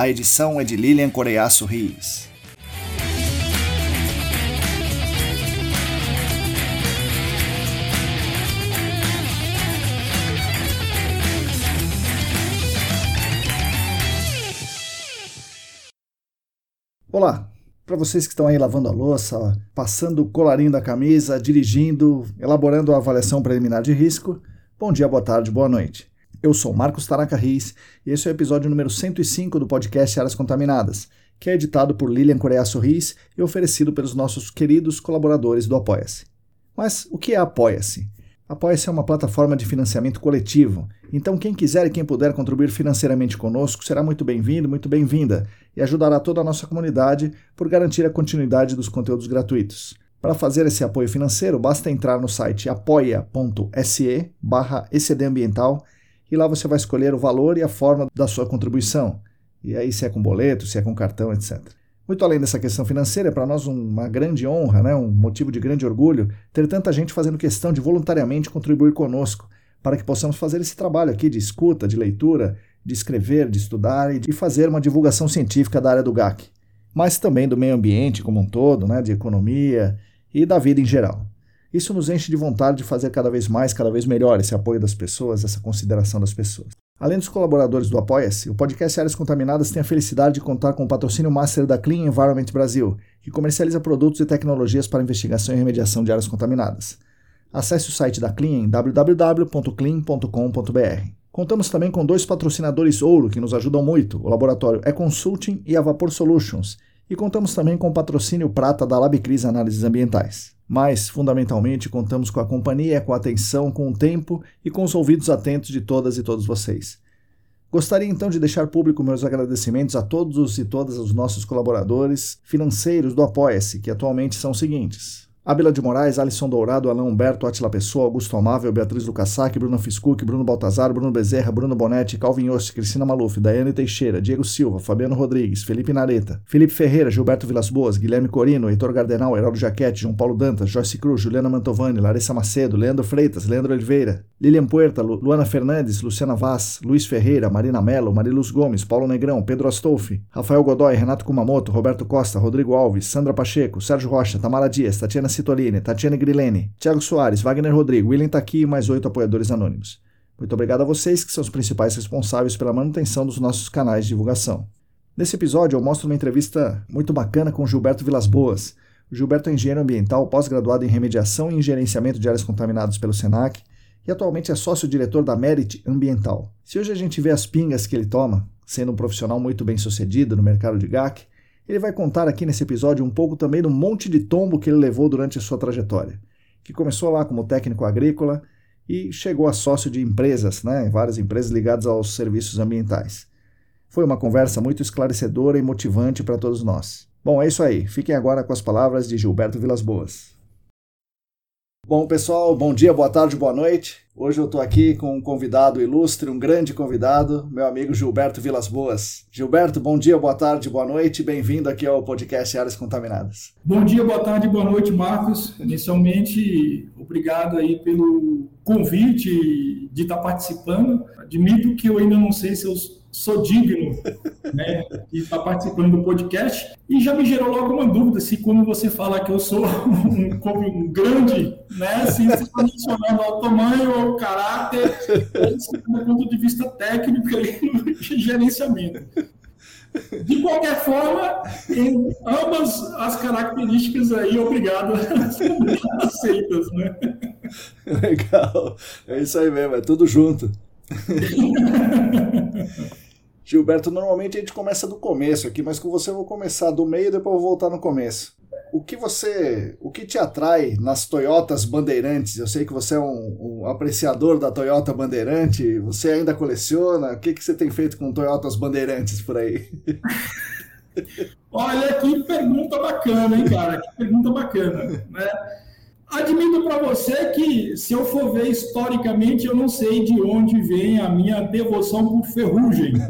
A edição é de Lilian Coreiaço Rios. Olá, para vocês que estão aí lavando a louça, passando o colarinho da camisa, dirigindo, elaborando a avaliação preliminar de risco, bom dia, boa tarde, boa noite. Eu sou Marcos Tanaka Riz e esse é o episódio número 105 do podcast Áreas Contaminadas, que é editado por Lilian Coreia Sorris e oferecido pelos nossos queridos colaboradores do Apoia-se. Mas o que é Apoia-se? Apoia-se é uma plataforma de financiamento coletivo, então quem quiser e quem puder contribuir financeiramente conosco será muito bem-vindo, muito bem-vinda e ajudará toda a nossa comunidade por garantir a continuidade dos conteúdos gratuitos. Para fazer esse apoio financeiro, basta entrar no site apoia.se barra ecdambiental e lá você vai escolher o valor e a forma da sua contribuição. E aí, se é com boleto, se é com cartão, etc. Muito além dessa questão financeira, é para nós uma grande honra, né, um motivo de grande orgulho, ter tanta gente fazendo questão de voluntariamente contribuir conosco, para que possamos fazer esse trabalho aqui de escuta, de leitura, de escrever, de estudar e de fazer uma divulgação científica da área do GAC, mas também do meio ambiente como um todo, né, de economia e da vida em geral. Isso nos enche de vontade de fazer cada vez mais, cada vez melhor esse apoio das pessoas, essa consideração das pessoas. Além dos colaboradores do Apoia-se, o podcast Áreas Contaminadas tem a felicidade de contar com o patrocínio master da Clean Environment Brasil, que comercializa produtos e tecnologias para investigação e remediação de áreas contaminadas. Acesse o site da Clean www.clean.com.br. Contamos também com dois patrocinadores ouro que nos ajudam muito, o laboratório E-Consulting e a Vapor Solutions, e contamos também com o patrocínio prata da LabCris Análises Ambientais. Mas, fundamentalmente, contamos com a companhia, com a atenção, com o tempo e com os ouvidos atentos de todas e todos vocês. Gostaria então de deixar público meus agradecimentos a todos e todas os nossos colaboradores financeiros do Apoia-se, que atualmente são os seguintes: Abela de Moraes, Alisson Dourado, Alain Humberto, Atila Pessoa, Augusto Amável, Beatriz Lucassac, Bruno Fiscuc, Bruno Baltazar, Bruno Bezerra, Bruno Bonetti, Calvin Oste, Cristina Maluf, Daiane Teixeira, Diego Silva, Fabiano Rodrigues, Felipe Nareta, Felipe Ferreira, Gilberto Vilas Boas, Guilherme Corino, Heitor Gardenal, Heraldo Jaquete, João Paulo Dantas, Joyce Cruz, Juliana Mantovani, Larissa Macedo, Leandro Freitas, Leandro Oliveira, Lilian Puerta, Lu Luana Fernandes, Luciana Vaz, Luiz Ferreira, Marina Mello, Mariluz Gomes, Paulo Negrão, Pedro Astolfi, Rafael Godoy, Renato Kumamoto, Roberto Costa, Rodrigo Alves, Sandra Pacheco, Sérgio Rocha, Tamara Dias, Tatiana Citolini, Cristiane Grilene, Thiago Soares, Wagner Rodrigo, William Taqui e mais oito apoiadores anônimos. Muito obrigado a vocês que são os principais responsáveis pela manutenção dos nossos canais de divulgação. Nesse episódio eu mostro uma entrevista muito bacana com Gilberto Vilas Boas. O Gilberto é engenheiro ambiental, pós-graduado em remediação e gerenciamento de áreas contaminadas pelo SENAC e atualmente é sócio-diretor da Merit Ambiental. Se hoje a gente vê as pingas que ele toma, sendo um profissional muito bem sucedido no mercado de GAC, ele vai contar aqui nesse episódio um pouco também do monte de tombo que ele levou durante a sua trajetória, que começou lá como técnico agrícola e chegou a sócio de empresas, né, várias empresas ligadas aos serviços ambientais. Foi uma conversa muito esclarecedora e motivante para todos nós. Bom, é isso aí. Fiquem agora com as palavras de Gilberto Vilas Boas. Bom, pessoal, bom dia, boa tarde, boa noite. Hoje eu estou aqui com um convidado ilustre, um grande convidado, meu amigo Gilberto Vilas Boas. Gilberto, bom dia, boa tarde, boa noite, bem-vindo aqui ao podcast Áreas Contaminadas. Bom dia, boa tarde, boa noite, Marcos. Inicialmente, obrigado aí pelo convite de estar participando. Admito que eu ainda não sei se eu sou digno né, de estar participando do podcast. E já me gerou logo uma dúvida se quando você fala que eu sou um, um grande, né, se você está mencionando o tamanho ou o caráter, ou do ponto de vista técnico e gerenciamento. De qualquer forma, em ambas as características aí, obrigado, aceitas, né? Legal. É isso aí mesmo, é tudo junto. Gilberto, normalmente a gente começa do começo aqui, mas com você eu vou começar do meio e depois eu vou voltar no começo. O que você, o que te atrai nas Toyotas Bandeirantes? Eu sei que você é um, um apreciador da Toyota Bandeirante. Você ainda coleciona? O que, que você tem feito com Toyotas Bandeirantes por aí? Olha que pergunta bacana, hein, cara? Que pergunta bacana, né? Admito para você que, se eu for ver historicamente, eu não sei de onde vem a minha devoção por ferrugem.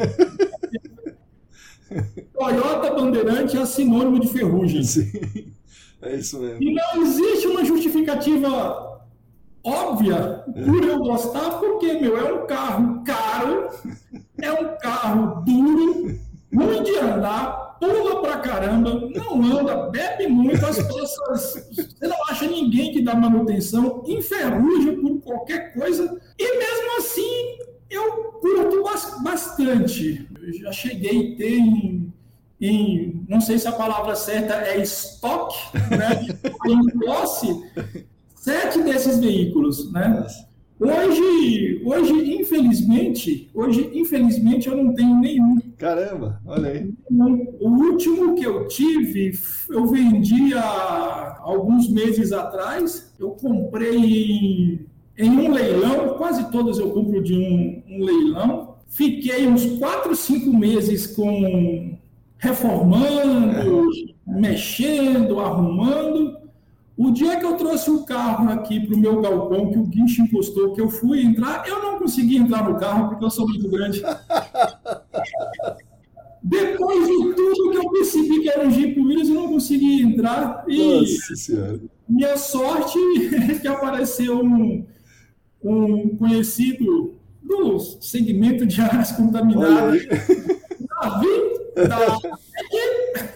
Toyota Bandeirante é sinônimo de ferrugem. Sim, é isso mesmo. E não existe uma justificativa óbvia por eu gostar, porque, meu, é um carro caro, é um carro duro, ruim de andar, pula pra caramba, não anda, bebe muito, as peças. Você não acha ninguém que dá manutenção, enferruja por qualquer coisa, e mesmo assim eu curto bastante. Eu já cheguei a ter em, em não sei se a palavra certa é estoque, né? em posse, sete desses veículos, né? Hoje, hoje, infelizmente, hoje, infelizmente, eu não tenho nenhum. Caramba, olha aí. O último que eu tive, eu vendi há alguns meses atrás. Eu comprei em, em um leilão, quase todos eu compro de um, um leilão. Fiquei uns quatro, cinco meses com reformando, mexendo, arrumando. O dia que eu trouxe o carro aqui para o meu galpão, que o guincho encostou, que eu fui entrar, eu não consegui entrar no carro porque eu sou muito grande. Depois de tudo que eu percebi que era um Jeep Williams, eu não consegui entrar. E Nossa Senhora. minha sorte é que apareceu um, um conhecido do segmento de áreas contaminadas. Davi, da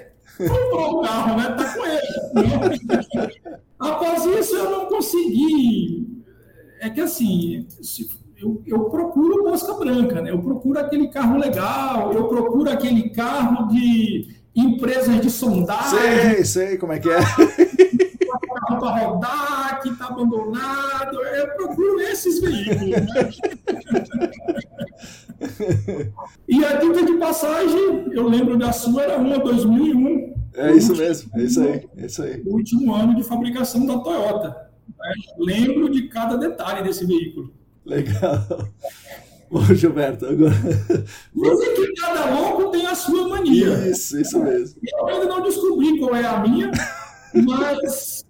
comprou o carro, né? Tá com ele. Após isso, eu não consegui. É que assim, eu, eu, procuro mosca branca, né? Eu procuro aquele carro legal, eu procuro aquele carro de empresas de sondagem. Sei, sei como é que é. Carro para rodar, que está abandonado. Eu procuro esses veículos. Né? e a dica de passagem, eu lembro da sua, era uma 2001. É isso mesmo, é isso aí, é isso aí. O último ano de fabricação da Toyota. Né? Lembro de cada detalhe desse veículo. Legal. Bom, Gilberto, agora. Dizem que cada louco tem a sua mania. Isso, isso mesmo. Eu ainda não descobri qual é a minha, mas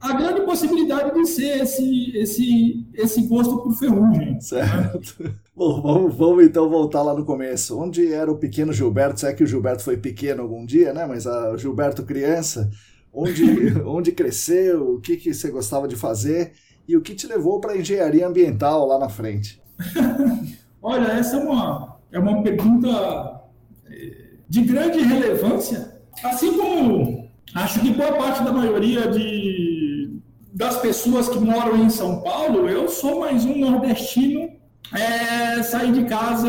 a grande possibilidade de ser esse, esse, esse gosto por ferrugem. Certo. Bom, vamos, vamos então voltar lá no começo. Onde era o pequeno Gilberto? Será que o Gilberto foi pequeno algum dia, né? Mas a, o Gilberto criança, onde, onde cresceu, o que, que você gostava de fazer e o que te levou para a engenharia ambiental lá na frente? Olha, essa é uma, é uma pergunta eh, de grande relevância. Assim como acho que boa parte da maioria de, das pessoas que moram em São Paulo, eu sou mais um nordestino. É, sair de casa,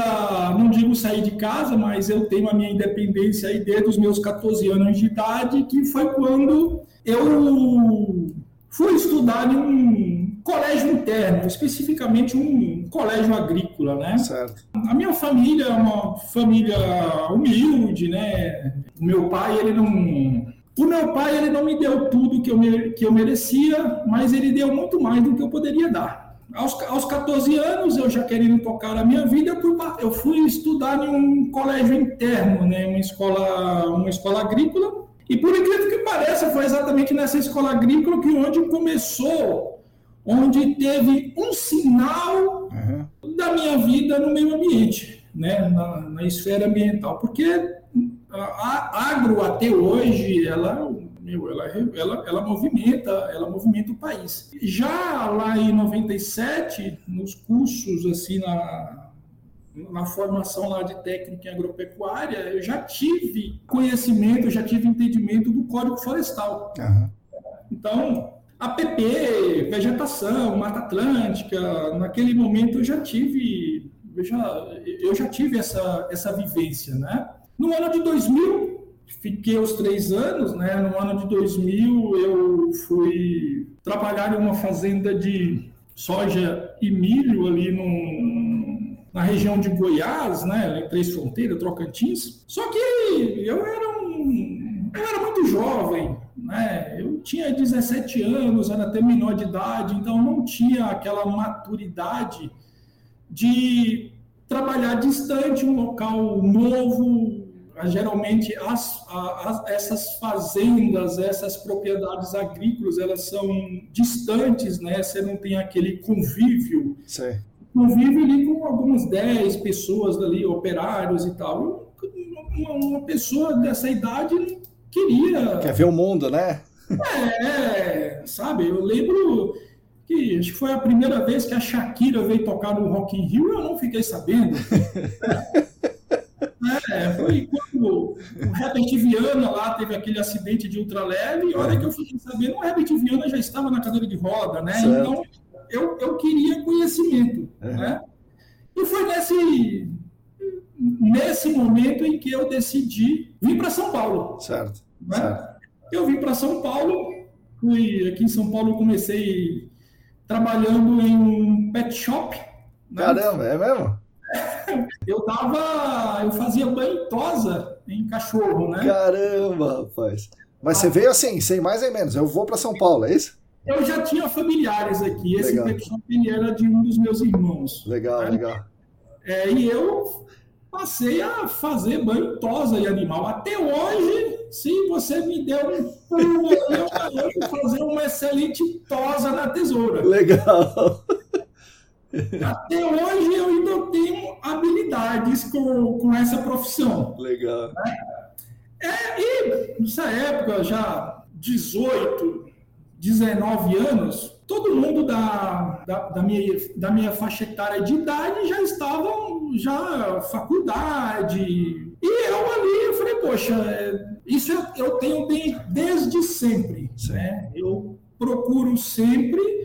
não digo sair de casa, mas eu tenho a minha independência aí desde os meus 14 anos de idade, que foi quando eu fui estudar em um colégio interno, especificamente um colégio agrícola, né? Certo. A minha família é uma família humilde, né? O meu pai, ele não o meu pai ele não me deu tudo que eu, me, que eu merecia, mas ele deu muito mais do que eu poderia dar. Aos, aos 14 anos, eu já querendo tocar a minha vida, eu fui, eu fui estudar em um colégio interno, né, uma, escola, uma escola agrícola. E por incrível que pareça, foi exatamente nessa escola agrícola que onde começou, onde teve um sinal uhum. da minha vida no meio ambiente, né, na, na esfera ambiental. Porque a agro até hoje ela meu, ela, ela, ela movimenta ela movimenta o país já lá em 97 nos cursos assim na na formação lá de técnica em agropecuária eu já tive conhecimento já tive entendimento do código florestal uhum. então APP, vegetação, Mata Atlântica, naquele momento eu já tive, eu já, eu já tive essa, essa vivência, né? No ano de 2000, fiquei os três anos, né? No ano de 2000 eu fui trabalhar em uma fazenda de soja e milho ali na região de Goiás, né? Em Três Fronteiras, Trocantins. Só que eu era um, eu era muito jovem, né? Eu tinha 17 anos, era até menor de idade, então não tinha aquela maturidade de trabalhar distante, um local novo, geralmente as, as, essas fazendas, essas propriedades agrícolas, elas são distantes, né? Você não tem aquele convívio. Sim. Convívio ali com algumas 10 pessoas ali, operários e tal. Uma, uma pessoa dessa idade queria... Quer ver o mundo, né? É, sabe, eu lembro que acho que foi a primeira vez que a Shakira veio tocar no Rock in Rio, eu não fiquei sabendo. É, foi quando o Herbert Viana lá teve aquele acidente de ultraleve, e a hora que eu fiquei sabendo, o Herbert Viana já estava na cadeira de roda, né? Certo. Então, eu, eu queria conhecimento, é. né? E foi nesse, nesse momento em que eu decidi vir para São Paulo. Certo, né? certo. Eu vim para São Paulo, fui aqui em São Paulo, comecei trabalhando em um pet shop. Né? Caramba, é mesmo? Eu tava. Eu fazia banho tosa em cachorro, né? Caramba, rapaz. Mas ah, você veio assim, sem mais nem menos. Eu vou para São Paulo, é isso? Eu já tinha familiares aqui. Esse ele era de um dos meus irmãos. Legal, né? legal. É, e eu passei a fazer banho tosa de animal. Até hoje, se você me der um pulo, eu vou fazer uma excelente tosa na tesoura. Legal. Até hoje eu ainda tenho habilidades com, com essa profissão. Legal. É, e nessa época, já 18, 19 anos, todo mundo da, da, da, minha, da minha faixa etária de idade já estavam já faculdade. E eu ali, eu falei, poxa, é, isso eu, eu tenho bem desde sempre. Né? Eu procuro sempre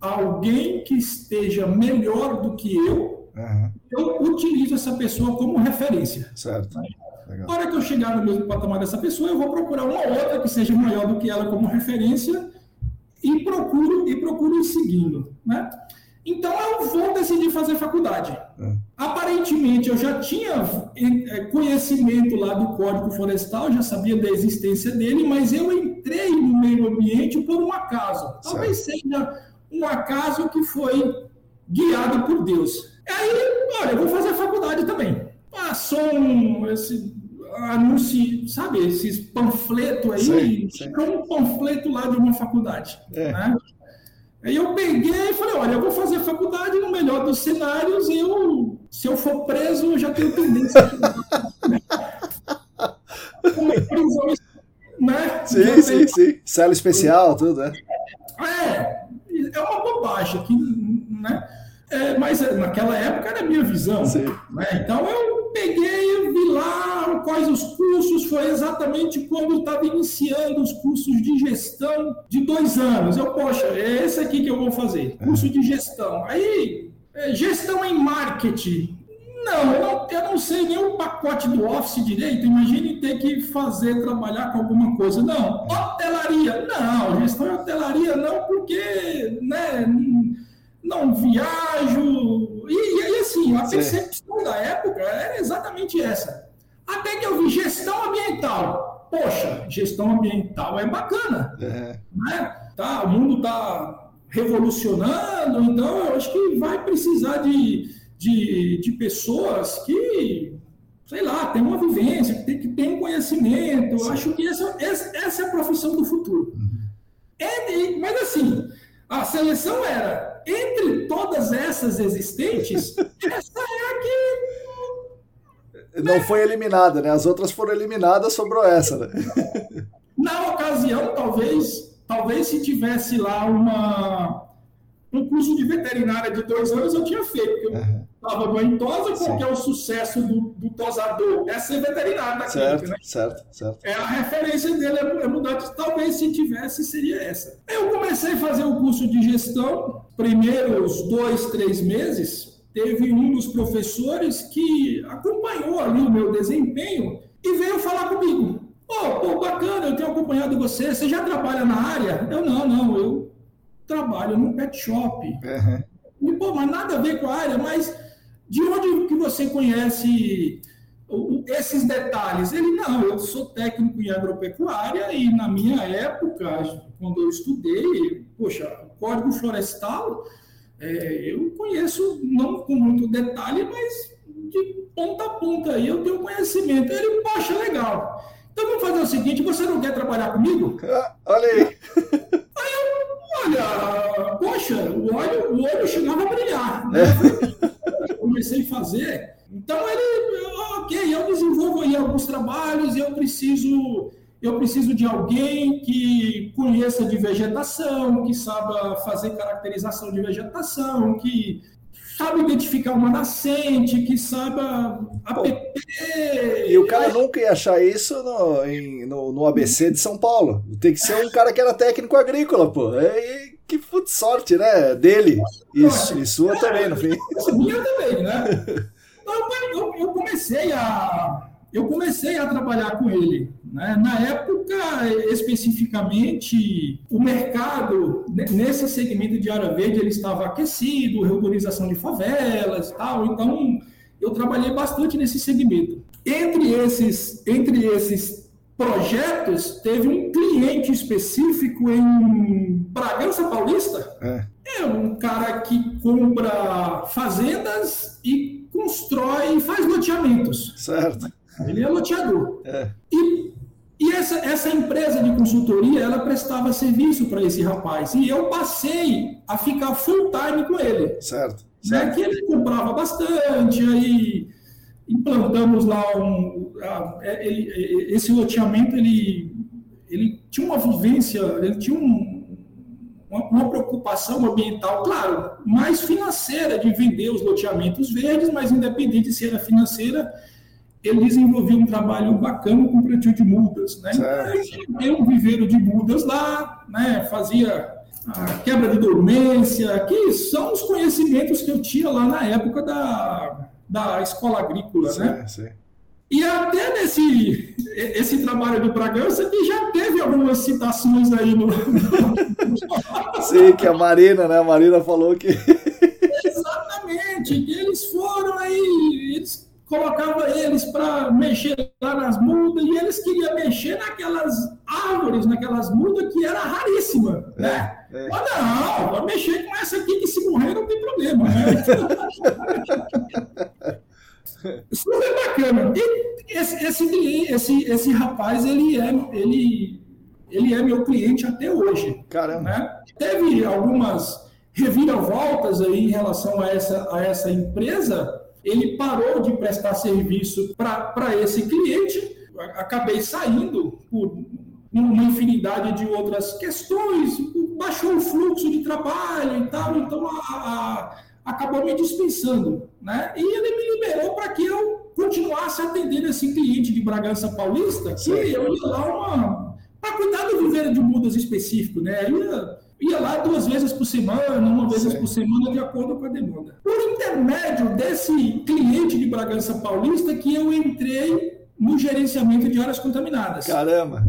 alguém que esteja melhor do que eu, uhum. eu utilizo essa pessoa como referência. Certo. Legal. Na hora que eu chegar no mesmo patamar dessa pessoa, eu vou procurar uma outra que seja maior do que ela como referência e procuro e procuro ir seguindo, né? Então eu vou decidir fazer faculdade. Uhum. Aparentemente eu já tinha é, conhecimento lá do Código Florestal, já sabia da existência dele, mas eu entrei no meio ambiente por um acaso. Talvez certo. seja um acaso que foi guiado por Deus. Aí, olha, eu vou fazer a faculdade também. Passou um, esse anúncio, sabe, esses panfletos aí, sim, sim. um panfleto lá de uma faculdade. É. Né? Aí eu peguei e falei, olha, eu vou fazer faculdade no melhor dos cenários, eu, se eu for preso, eu já tenho tendência uma prisão, né? Sim, sim, sim. Cela especial, tudo, né? É, é uma bobagem, que, né? É, mas naquela época era a minha visão. Né? Então eu peguei, vi lá quais os cursos, foi exatamente quando estava iniciando os cursos de gestão de dois anos. Eu, poxa, é esse aqui que eu vou fazer, curso de gestão. Aí, é, gestão em marketing. Não, eu não, eu não sei nem o pacote do Office direito. Imagine ter que fazer, trabalhar com alguma coisa. Não, hotelaria. Não, gestão em hotelaria não, porque né, não viajo. E, e assim, a percepção Sim. da época era exatamente essa. Até que eu vi gestão ambiental. Poxa, gestão ambiental é bacana. É. Né? Tá, o mundo está revolucionando, então eu acho que vai precisar de de, de pessoas que, sei lá, tem uma vivência, que tem, que tem um conhecimento. Acho que essa, essa, essa, é a profissão do futuro. Uhum. É, mas assim, a seleção era, entre todas essas existentes, essa é a que. Não foi eliminada, né? As outras foram eliminadas, sobrou essa, né? Na ocasião, talvez, talvez se tivesse lá uma, um curso de veterinária de dois anos, eu tinha feito, porque uhum estava banho tosa, qual que é o sucesso do, do tosador? É ser veterinário da certo, clínica, né? Certo, certo. É a referência dele é, é mudar. Talvez se tivesse, seria essa. Eu comecei a fazer o curso de gestão, primeiros dois, três meses, teve um dos professores que acompanhou ali o meu desempenho e veio falar comigo. Oh, pô, bacana, eu tenho acompanhado você. Você já trabalha na área? Eu, não, não, eu trabalho num pet shop. Uhum. E, pô, mas nada a ver com a área, mas de onde que você conhece esses detalhes? Ele, não, eu sou técnico em agropecuária e na minha época, quando eu estudei, poxa, o Código Florestal, é, eu conheço, não com muito detalhe, mas de ponta a ponta aí eu tenho conhecimento. Ele, poxa, legal. Então vamos fazer o seguinte, você não quer trabalhar comigo? Ah, olha aí. Aí eu, olha, poxa, o olho, o olho chegava a brilhar. Né? É. comecei a fazer. Então ele, ok, eu desenvolvo aí alguns trabalhos, eu preciso, eu preciso de alguém que conheça de vegetação, que saiba fazer caracterização de vegetação, que sabe identificar uma nascente, que saiba app. E o cara nunca ia achar isso no, em, no, no, ABC de São Paulo. Tem que ser um cara que era técnico agrícola, pô. É, que puta sorte, né? Dele. Isso, e sua também, no fim. Minha também, né? Então, eu, eu comecei a eu comecei a trabalhar com ele. Né? Na época, especificamente, o mercado, nesse segmento de área verde, ele estava aquecido, reorganização de favelas e tal, então eu trabalhei bastante nesse segmento. Entre esses, entre esses projetos, teve um cliente específico em Bragança Paulista. É. é um cara que compra fazendas e constrói, faz loteamentos. Certo. Ele é loteador. É. E, e essa, essa empresa de consultoria, ela prestava serviço para esse rapaz. E eu passei a ficar full time com ele. Certo. Né? Que ele comprava bastante, aí implantamos lá um. É, ele, esse loteamento, ele, ele tinha uma vivência, ele tinha um, uma, uma, preocupação ambiental, claro, mais financeira de vender os loteamentos verdes, mas independente se era financeira, ele desenvolveu um trabalho bacana com o plantio de mudas. Né? Então, tem um viveiro de mudas lá, né? fazia a quebra de dormência, que são os conhecimentos que eu tinha lá na época da, da escola agrícola. Sim, né? Sim. E até nesse esse trabalho de Bragança, que já teve algumas citações aí no. Sim, que a Marina, né? A Marina falou que. Exatamente, que eles foram aí, eles colocava eles para mexer lá nas mudas e eles queriam mexer naquelas árvores, naquelas mudas que era raríssima, é, né? É. Mas não, vou mexer com essa aqui que se morrer não tem problema, né? Super bacana. E esse, esse, esse, esse rapaz, ele é, ele, ele é meu cliente até hoje. Caramba. Né? Teve algumas reviravoltas aí em relação a essa, a essa empresa, ele parou de prestar serviço para esse cliente, acabei saindo por uma infinidade de outras questões, baixou o fluxo de trabalho e tal, então a, a, acabou me dispensando, né? E ele me liberou para que eu continuasse atendendo esse cliente de Bragança Paulista, que eu ia lá para cuidar do viveiro de mudas específico, né? Eu ia ia lá duas vezes por semana, uma vez por semana, de acordo com a demanda. Por intermédio desse cliente de Bragança Paulista que eu entrei no gerenciamento de áreas contaminadas. Caramba!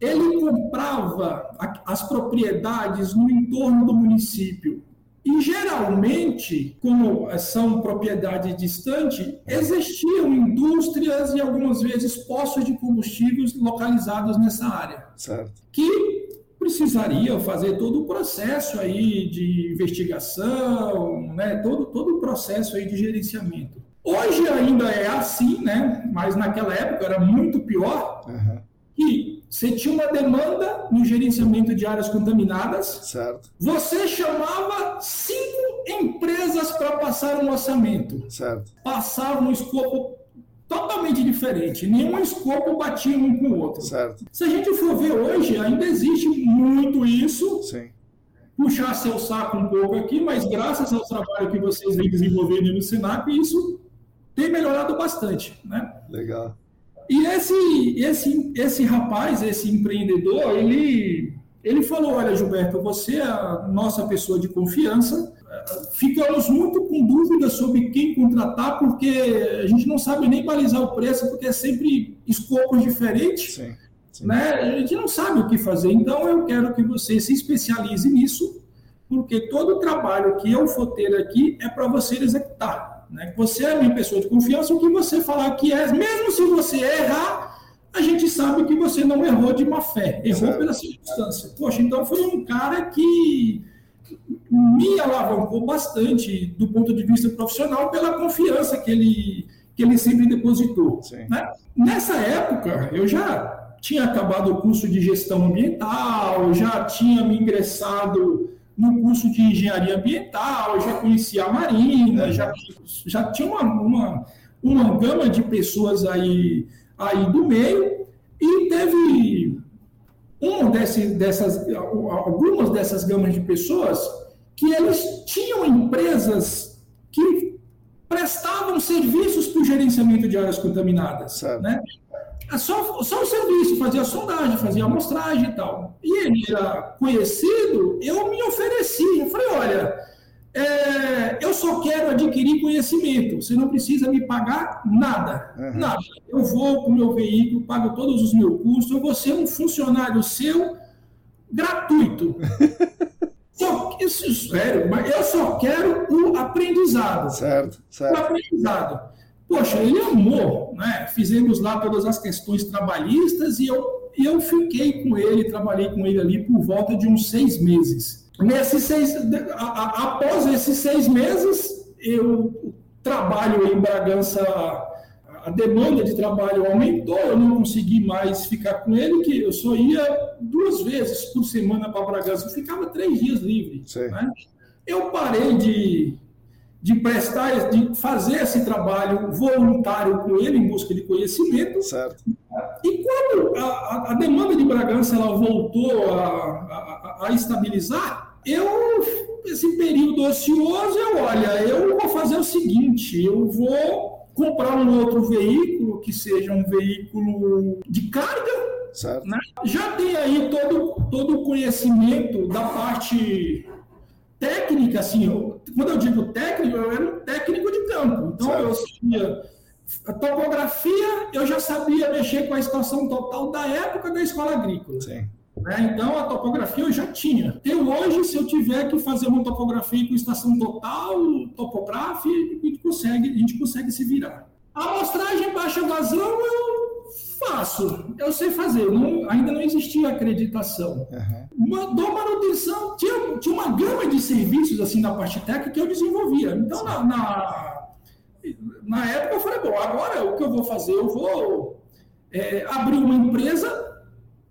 Ele comprava as propriedades no entorno do município. E geralmente, como são propriedades distantes, existiam indústrias e algumas vezes postos de combustíveis localizados nessa área. Certo. Que precisaria fazer todo o processo aí de investigação, né? todo, todo o processo aí de gerenciamento. Hoje ainda é assim, né? mas naquela época era muito pior, uhum. que você tinha uma demanda no gerenciamento de áreas contaminadas, certo. você chamava cinco empresas para passar um orçamento. Certo. Passava um escopo totalmente diferente. Nenhum escopo batia um com o outro. Certo. Se a gente for ver hoje, ainda existe muito isso. Sim. Puxar seu saco um pouco aqui, mas graças ao trabalho que vocês vêm desenvolvendo no Senac, isso tem melhorado bastante, né? Legal. E esse, esse, esse rapaz, esse empreendedor, ele, ele falou, olha, Gilberto, você é a nossa pessoa de confiança, ficamos muito com dúvidas sobre quem contratar, porque a gente não sabe nem balizar o preço, porque é sempre escopos diferentes. Sim, sim. Né? A gente não sabe o que fazer. Então, eu quero que você se especialize nisso, porque todo o trabalho que eu for ter aqui é para você executar. Né? Você é a minha pessoa de confiança, o que você falar que é, mesmo se você errar, a gente sabe que você não errou de má fé, errou certo. pela circunstância. Poxa, então foi um cara que me alavancou bastante do ponto de vista profissional pela confiança que ele, que ele sempre depositou. Né? Nessa época, eu já tinha acabado o curso de gestão ambiental, já tinha me ingressado no curso de engenharia ambiental, já conhecia a Marina, é. já, já tinha uma, uma, uma gama de pessoas aí, aí do meio, e teve um desse, dessas, algumas dessas gamas de pessoas que eles tinham empresas que prestavam serviços para o gerenciamento de áreas contaminadas. Né? É só, só o serviço, fazia sondagem, fazia amostragem e tal. E ele era conhecido, eu me ofereci. Eu falei, olha, é, eu só quero adquirir conhecimento. Você não precisa me pagar nada. Uhum. Nada. Eu vou com o meu veículo, pago todos os meus custos, eu vou ser um funcionário seu gratuito. só, isso, sério, mas eu só quero o aprendizado. Certo, certo. O aprendizado. Poxa, ele amou, né? Fizemos lá todas as questões trabalhistas e eu, e eu fiquei com ele, trabalhei com ele ali por volta de uns seis meses. Nesses seis, após esses seis meses, eu trabalho em Bragança, a demanda de trabalho aumentou, eu não consegui mais ficar com ele, que eu só ia duas vezes por semana para Bragança, eu ficava três dias livre. Né? Eu parei de de prestar, de fazer esse trabalho voluntário com ele em busca de conhecimento. Certo. E quando a, a demanda de Bragança ela voltou a, a, a, estabilizar, eu esse período ocioso, eu olha, eu vou fazer o seguinte, eu vou comprar um outro veículo que seja um veículo de carga. Né? Já tem aí todo, todo o conhecimento da parte técnica, assim, eu, quando eu digo técnico, eu era um técnico de campo. Então, certo. eu sabia a topografia, eu já sabia mexer com a estação total da época da escola agrícola. Sim. Né? Então, a topografia eu já tinha. Até hoje, se eu tiver que fazer uma topografia com estação total, topográfica, a gente consegue, a gente consegue se virar. A amostragem baixa vazão, eu Faço, eu sei fazer, não, ainda não existia acreditação. Uhum. Dou manutenção, tinha, tinha uma gama de serviços assim na parte técnica que eu desenvolvia. Então, na, na, na, época, eu falei, bom, agora o que eu vou fazer? Eu vou é, abrir uma empresa,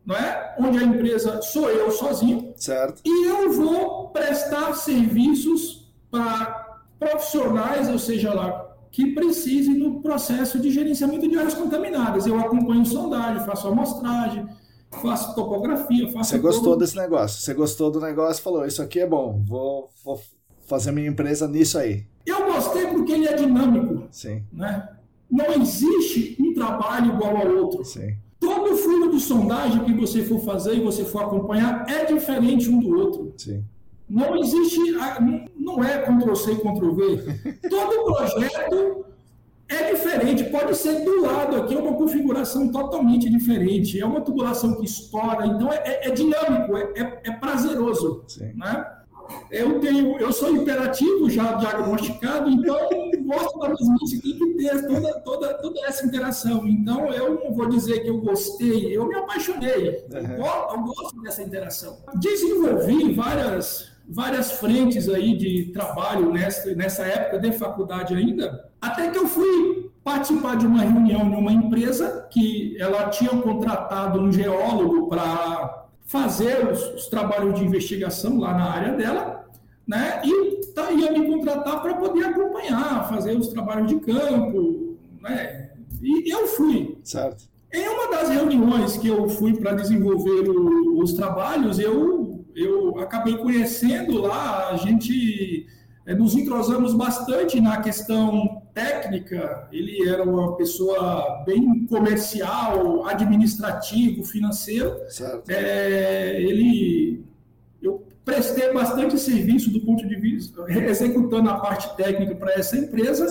não é? onde a empresa sou eu sozinho, certo. e eu vou prestar serviços para profissionais, ou seja lá, que precise no processo de gerenciamento de áreas contaminadas. Eu acompanho sondagem, faço amostragem, faço topografia, faço. Você gostou todo... desse negócio? Você gostou do negócio? Falou: Isso aqui é bom, vou, vou fazer minha empresa nisso aí. Eu gostei porque ele é dinâmico. Sim. Né? Não existe um trabalho igual ao outro. Sim. Todo fluxo de sondagem que você for fazer e você for acompanhar é diferente um do outro. Sim. Não existe, não é Ctrl-C e Ctrl-V. Todo projeto é diferente, pode ser do lado aqui, é uma configuração totalmente diferente, é uma tubulação que estoura, então é, é, é dinâmico, é, é, é prazeroso. Sim. Né? Eu, tenho, eu sou imperativo já diagnosticado, então gosto da mesmice, tem que ter toda, toda, toda essa interação. Então eu não vou dizer que eu gostei, eu me apaixonei, uhum. eu, eu gosto dessa interação. Desenvolvi várias várias frentes aí de trabalho nessa, nessa época de faculdade ainda, até que eu fui participar de uma reunião em uma empresa que ela tinha contratado um geólogo para fazer os, os, trabalhos de investigação lá na área dela, né? E tá, ia me contratar para poder acompanhar, fazer os trabalhos de campo, né? E eu fui. Certo. Em uma das reuniões que eu fui para desenvolver o, os trabalhos, eu eu acabei conhecendo lá, a gente é, nos entrosamos bastante na questão técnica. Ele era uma pessoa bem comercial, administrativo, financeiro. Certo. É, ele, eu prestei bastante serviço do ponto de vista, executando a parte técnica para essa empresa,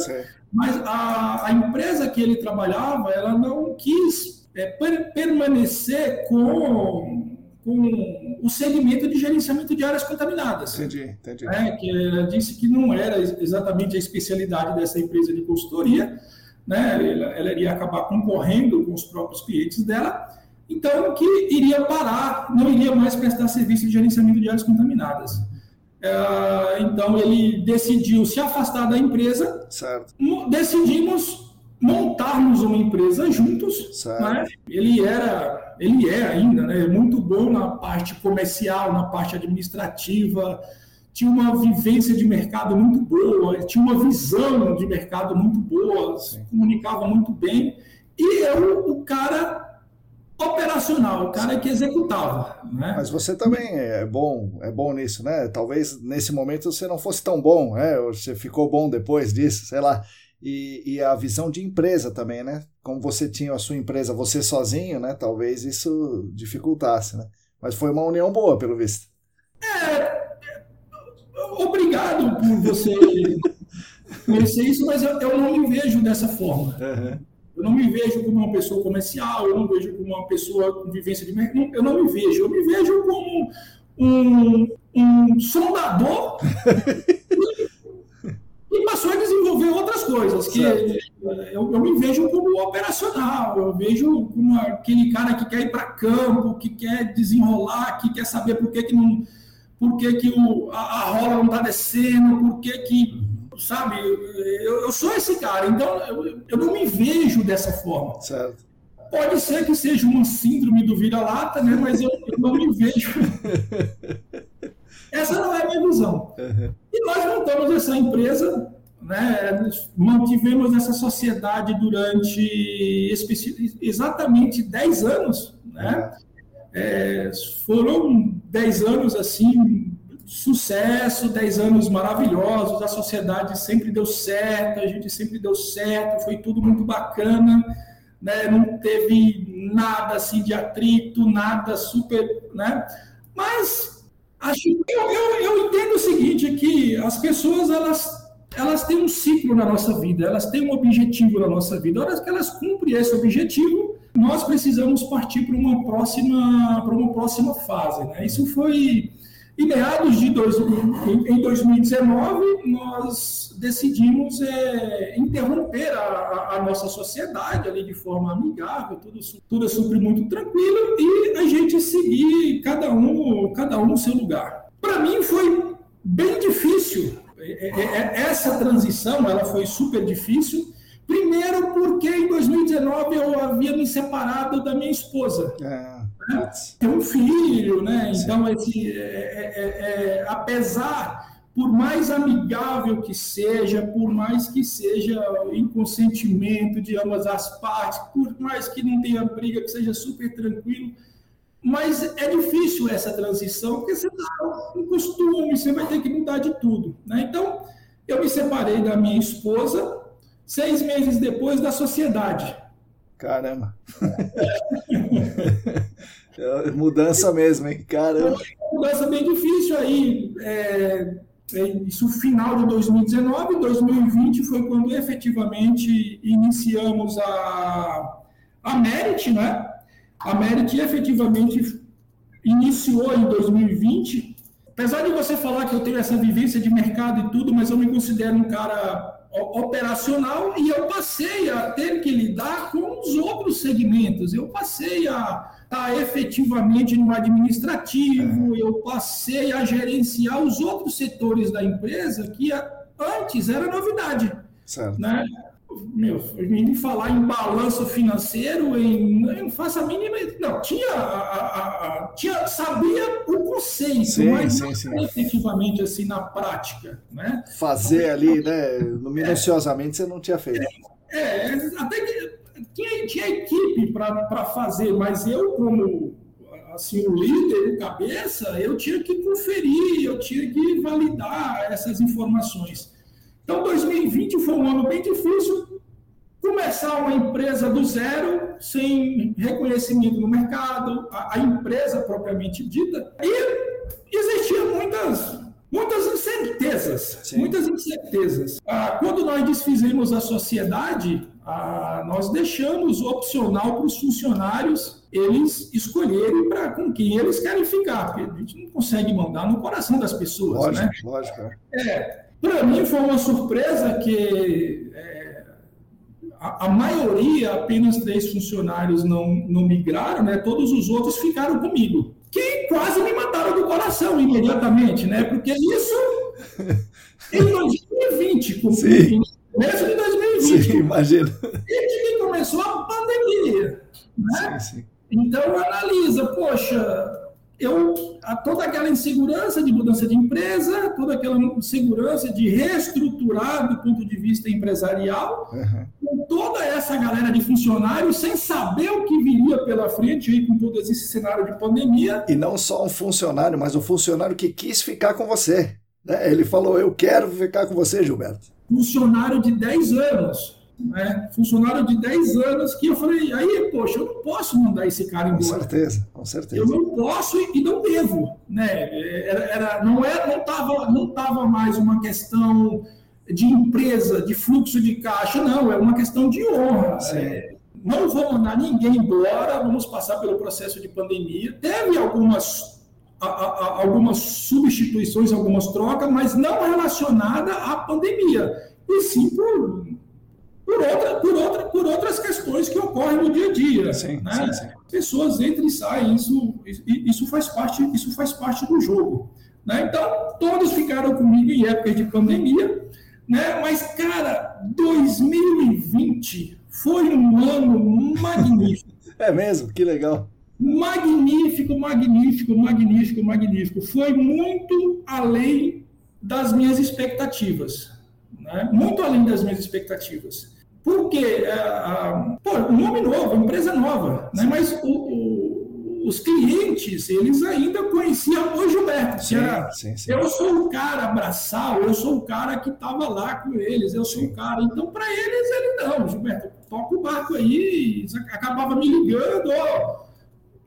mas a, a, empresa que ele trabalhava, ela não quis é, per, permanecer com, com o segmento de gerenciamento de áreas contaminadas. Entendi, entendi. É, que ela disse que não era exatamente a especialidade dessa empresa de consultoria, né? ela, ela iria acabar concorrendo com os próprios clientes dela, então que iria parar, não iria mais prestar serviço de gerenciamento de áreas contaminadas. É, então ele decidiu se afastar da empresa. Certo. Decidimos montarmos uma empresa juntos. Né? Ele era, ele é ainda, né, muito bom na parte comercial, na parte administrativa. Tinha uma vivência de mercado muito boa, tinha uma visão de mercado muito boa, se comunicava muito bem. E eu, o cara operacional, o cara que executava. Né? Mas você também é bom, é bom nisso, né? Talvez nesse momento você não fosse tão bom, né? Você ficou bom depois disso, sei lá. E, e, a visão de empresa também, né? Como você tinha a sua empresa, você sozinho, né? Talvez isso dificultasse, né? Mas foi uma união boa, pelo visto. É, obrigado por você conhecer isso, mas eu, eu não me vejo dessa forma. Uhum. Eu não me vejo como uma pessoa comercial, eu não vejo como uma pessoa com vivência de mercado, eu não me vejo, eu me vejo como um, um sondador e passou a desenvolver outras coisas, que eu, eu, me vejo como operacional, eu vejo como aquele cara que quer ir para campo, que quer desenrolar, que quer saber por que, que não por que, que o, a, a rola não está descendo, por que, que sabe? Eu, eu sou esse cara, então eu, eu não me vejo dessa forma. Certo. Pode ser que seja uma síndrome do vira-lata, né? Mas eu, eu, não me vejo. Essa não é a minha visão. Uhum. E nós montamos essa empresa, né? mantivemos essa sociedade durante exatamente 10 anos. Né? É, foram 10 anos assim sucesso, 10 anos maravilhosos, a sociedade sempre deu certo, a gente sempre deu certo, foi tudo muito bacana, né? não teve nada assim de atrito, nada super, né? Mas acho eu, eu, eu entendo o seguinte, que as pessoas elas elas têm um ciclo na nossa vida, elas têm um objetivo na nossa vida. A hora que elas cumprem esse objetivo, nós precisamos partir para uma próxima para uma próxima fase, né? Isso foi em meados de dois, em 2019, nós decidimos é, interromper a, a, nossa sociedade ali de forma amigável, tudo, tudo é super muito tranquilo, e a gente seguir cada um, cada um no seu lugar. Para mim foi bem difícil essa transição, ela foi super difícil. Primeiro porque em 2019 eu havia me separado da minha esposa. É ter um filho, né? Então, esse, é, é, é, é, apesar, por mais amigável que seja, por mais que seja em consentimento de ambas as partes, por mais que não tenha briga, que seja super tranquilo, mas é difícil essa transição, porque você dá um costume, você vai ter que mudar de tudo. Né? Então, eu me separei da minha esposa seis meses depois da sociedade. Caramba. É mudança mesmo, hein? Caramba. Mudança bem difícil aí. É, é, isso final de 2019, 2020 foi quando efetivamente iniciamos a, a Merit, né? A Merit efetivamente iniciou em 2020. Apesar de você falar que eu tenho essa vivência de mercado e tudo, mas eu me considero um cara operacional e eu passei a ter que lidar com os outros segmentos. Eu passei a estar efetivamente no administrativo, eu passei a gerenciar os outros setores da empresa que antes era novidade. Certo. Né? Meu, me falar em balanço financeiro, em, não faço a mínima. Não, tinha, a, a, a, tinha sabia o conceito, sim, mas sim, sim. efetivamente assim na prática. Né? Fazer ali, né? Minuciosamente é, você não tinha feito. É, é até que tinha, tinha equipe para fazer, mas eu, como assim, o líder, o cabeça, eu tinha que conferir, eu tinha que validar essas informações. Então, 2020 foi um ano bem difícil. Começar uma empresa do zero, sem reconhecimento no mercado, a, a empresa propriamente dita. E existia muito muitas, muitas incertezas. Sim. Muitas incertezas. Ah, quando nós desfizemos a sociedade, ah, nós deixamos opcional para os funcionários eles escolherem para com quem eles querem ficar, porque a gente não consegue mandar no coração das pessoas. Lógico, né? lógico. É, para mim foi uma surpresa que é, a, a, maioria, apenas três funcionários não, não migraram, né? todos os outros ficaram comigo, que quase me mataram do coração imediatamente, né? porque isso em 2020, com, Sim. começo de 2020, Sim, imagina. desde que começou a pandemia. Né? Sim, sim. Então, analisa, poxa, eu, toda aquela insegurança de mudança de empresa, toda aquela insegurança de reestruturar do ponto de vista empresarial, uhum. com toda essa galera de funcionários, sem saber o que viria pela frente aí com todo esse cenário de pandemia. E não só um funcionário, mas um funcionário que quis ficar com você. Né? Ele falou: Eu quero ficar com você, Gilberto. Funcionário de 10 anos né, funcionário de 10 anos, que eu falei, aí, poxa, eu não posso mandar esse cara embora. Com certeza, com certeza. Eu não posso e não devo. Né? Era, era, não estava é, não tava, não tava mais uma questão de empresa, de fluxo de caixa, não, é uma questão de honra. É, não vou mandar ninguém embora, vamos passar pelo processo de pandemia. Teve algumas, a, a, algumas substituições, algumas trocas, mas não relacionada à pandemia, e sim por por, outra, por, outra, por outras questões que ocorrem no dia a dia. Sim, né? sim, sim. Pessoas entram e saem, isso, isso, faz, parte, isso faz parte do jogo. Né? Então, todos ficaram comigo em época de pandemia, né? mas, cara, 2020 foi um ano magnífico. é mesmo? Que legal. Magnífico, magnífico, magnífico, magnífico. Foi muito além das minhas expectativas. Né? Muito além das minhas expectativas. Porque, é, pô, um nome novo, empresa nova, né? mas o, o, os clientes, eles ainda conheciam o Gilberto. Sim, era, sim, sim. Eu sou o cara abraçar, eu sou o cara que estava lá com eles, eu sou o cara. Então, para eles, ele não, Gilberto, toca o barco aí, acabava me ligando, ó.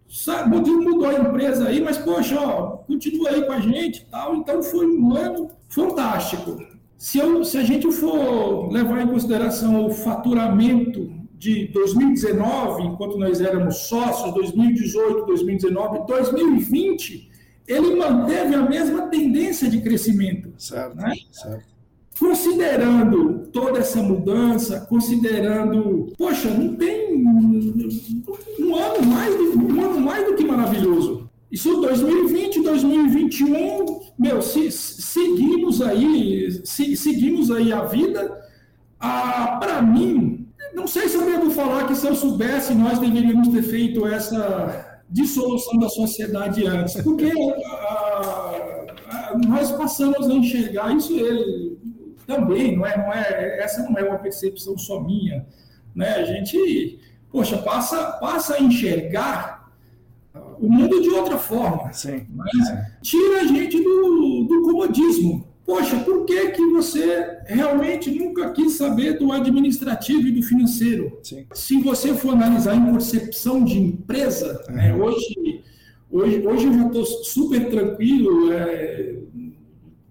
Sabe, mudou a empresa aí, mas, poxa, ó, continua aí com a gente e tal. Então, foi um ano fantástico. Se, eu, se a gente for levar em consideração o faturamento de 2019, enquanto nós éramos sócios, 2018, 2019, 2020, ele manteve a mesma tendência de crescimento. Certo, né? certo. Considerando toda essa mudança, considerando, poxa, não tem um ano mais, um ano mais do que maravilhoso. Isso 2020, 2021, meu, se, seguimos aí, se, seguimos aí a vida. Ah, Para mim, não sei se eu devo falar que se eu soubesse, nós deveríamos ter feito essa dissolução da sociedade antes, porque ah, ah, nós passamos a enxergar isso ele, também, não é, não é, essa não é uma percepção só minha, né? A gente, poxa, passa, passa a enxergar o mundo de outra forma. Sim, tira a gente do, do comodismo. Poxa, por que, que você realmente nunca quis saber do administrativo e do financeiro? Sim. Se você for analisar em percepção de empresa, uhum. né, hoje, hoje, hoje eu já estou super tranquilo, é,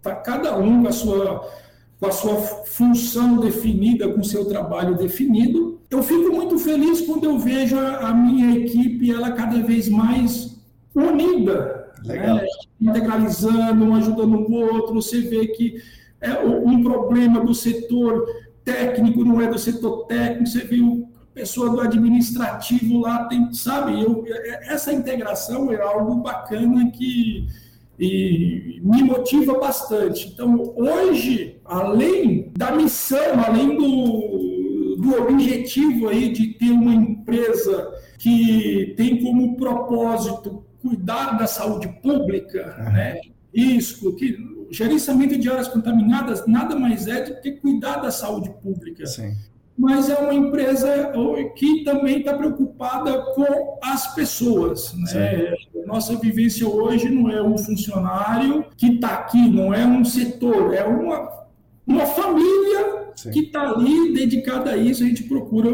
tá cada um com a sua com a sua função definida, com o seu trabalho definido. Eu fico muito feliz quando eu vejo a, minha equipe ela cada vez mais unida, né? integralizando, um ajudando o outro. Você vê que é, um problema do setor técnico não é do setor técnico, você vê o pessoa do administrativo lá tem, sabe? Eu, é, essa integração é algo bacana que e me motiva bastante. Então, hoje, além da missão, além do, do objetivo aí de ter uma empresa que tem como propósito cuidar da saúde pública, uhum. né? Risco, que gerenciamento de áreas contaminadas nada mais é do que cuidar da saúde pública. Sim mas é uma empresa que também está preocupada com as pessoas. Né? Nossa vivência hoje não é um funcionário que está aqui, não é um setor, é uma, uma família Sim. que está ali dedicada a isso. A gente procura,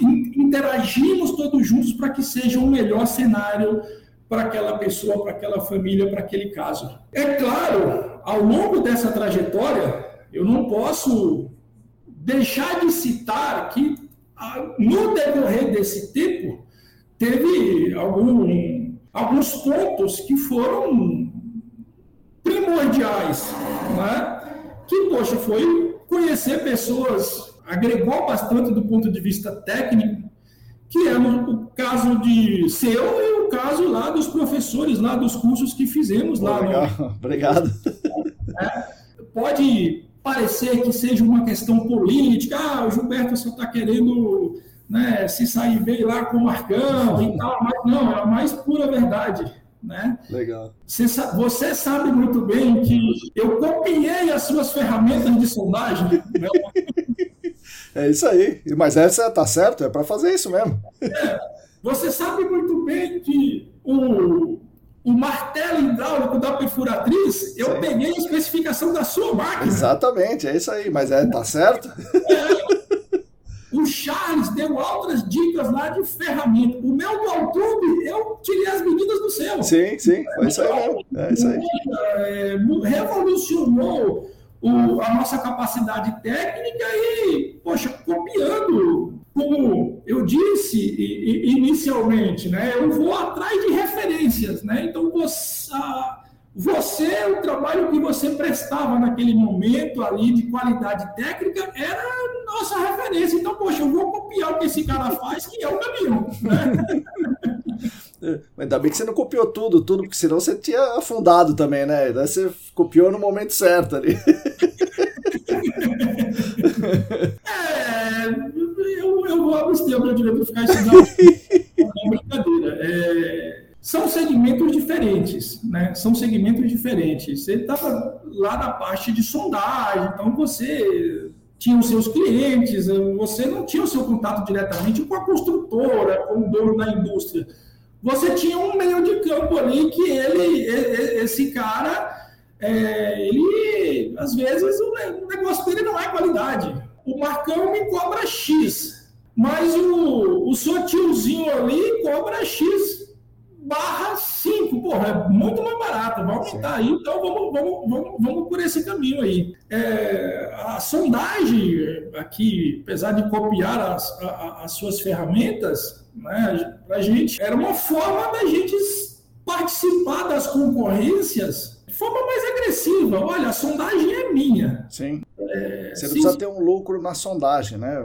interagimos todos juntos para que seja um melhor cenário para aquela pessoa, para aquela família, para aquele caso. É claro, ao longo dessa trajetória, eu não posso deixar de citar que ah, no decorrer desse tempo teve algum, alguns pontos que foram primordiais, né? que, poxa, foi conhecer pessoas, agregou bastante do ponto de vista técnico, que é o caso de seu e o caso lá dos professores, lá dos cursos que fizemos lá. Legal, no... obrigado. É, pode parecer que seja uma questão política, ah, o Gilberto só está querendo né, se sair bem lá com o Marcão e tal, mas não, é a mais pura verdade. Né? Legal. Você, você, sabe muito bem que eu copiei as suas ferramentas de sondagem. Né? É isso aí. Mas essa tá certo, é para fazer isso mesmo. É, você sabe muito bem que o, o martelo hidráulico da perfuratriz, eu Sim. peguei a especificação da sua máquina. Exatamente, é isso aí, mas é, tá certo? É, o Charles deu outras dicas lá de ferramenta. O meu do YouTube, eu tirei as medidas do seu. Sim, sim, foi isso aí mesmo. É isso aí. É, revolucionou o, a nossa capacidade técnica e, poxa, copiando, como eu disse inicialmente, né? Eu vou atrás de referências, né? Então, você, você, o trabalho que você prestava naquele momento ali de qualidade técnica era nossa referência. Então, poxa, eu vou copiar o que esse cara faz, que é o caminho. Né? É, ainda bem que você não copiou tudo, tudo, porque senão você tinha afundado também, né? Você copiou no momento certo ali. É, eu, eu para direito ficar estudando. É brincadeira. É, são segmentos diferentes, né? São segmentos diferentes. Você estava lá na parte de sondagem, então você tinha os seus clientes, você não tinha o seu contato diretamente com a construtora, com o dono da indústria. Você tinha um meio de campo ali que ele, esse cara, é, ele, às vezes, o negócio dele não é qualidade. O Marcão me cobra X, mas o, o seu tiozinho ali cobra X barra 5, porra, é muito mais barato, vai aumentar aí, então vamos, vamos, vamos, vamos por esse caminho aí. É, a sondagem aqui, apesar de copiar as, a, as suas ferramentas, né, a gente era uma forma da gente participar das concorrências de forma mais agressiva. Olha, a sondagem é minha. Sim. É, Você não precisa ter um lucro na sondagem, né?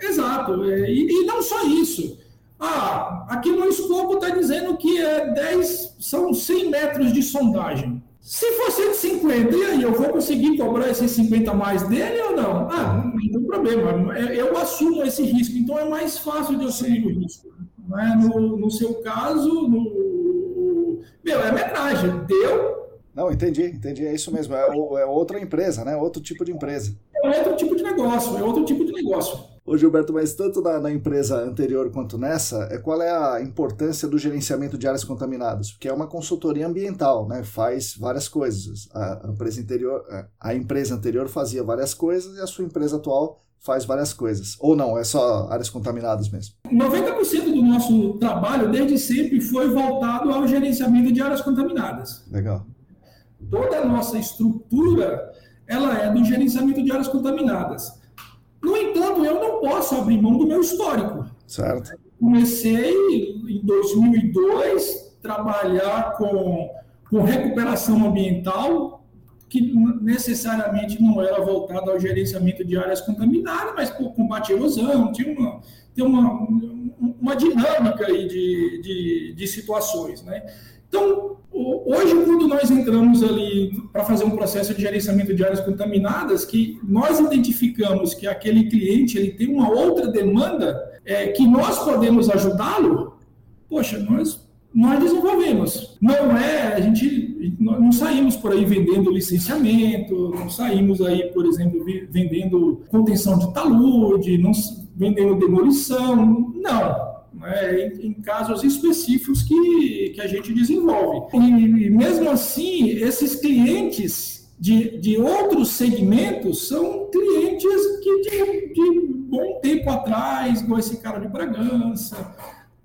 Exato. É, e, e não só isso. Ah, aqui no escopo está dizendo que é 10, são 100 metros de sondagem. Se for 150, e aí, eu vou conseguir cobrar esses 50 mais dele ou não? Ah, não tem problema, é, eu assumo esse risco, então é mais fácil de eu assumir o risco. Né? No, no seu caso, no... meu, é metragem, deu, não, entendi, entendi. É isso mesmo. É, é, outra empresa, né? Outro tipo de empresa. É outro tipo de negócio, é outro tipo de negócio. Ô Gilberto, mas tanto na, na, empresa anterior quanto nessa, é, qual é a importância do gerenciamento de áreas contaminadas? Porque é uma consultoria ambiental, né? Faz várias coisas. A, a empresa anterior, a empresa anterior fazia várias coisas e a sua empresa atual faz várias coisas. Ou não, é só áreas contaminadas mesmo? 90% do nosso trabalho, desde sempre, foi voltado ao gerenciamento de áreas contaminadas. Legal. Toda a nossa estrutura, ela é do gerenciamento de áreas contaminadas. No entanto, eu não posso abrir mão do meu histórico. Certo. Comecei em 2002 trabalhar com, com recuperação ambiental, que necessariamente não era voltado ao gerenciamento de áreas contaminadas, mas por combate à erosão, tinha uma, tem uma, uma dinâmica aí de, de, de situações. Né? Então, hoje, quando nós entramos ali para fazer um processo de gerenciamento de áreas contaminadas, que nós identificamos que aquele cliente ele tem uma outra demanda, é, que nós podemos ajudá-lo, poxa, nós nós desenvolvemos. Não é, a gente não saímos por aí vendendo licenciamento, não saímos aí, por exemplo, vendendo contenção de talude, não vendendo demolição, não né, em, em, casos específicos que, que a gente desenvolve. E, e mesmo assim, esses clientes de, de outros segmentos são clientes que de, de bom tempo atrás, igual esse cara de Bragança,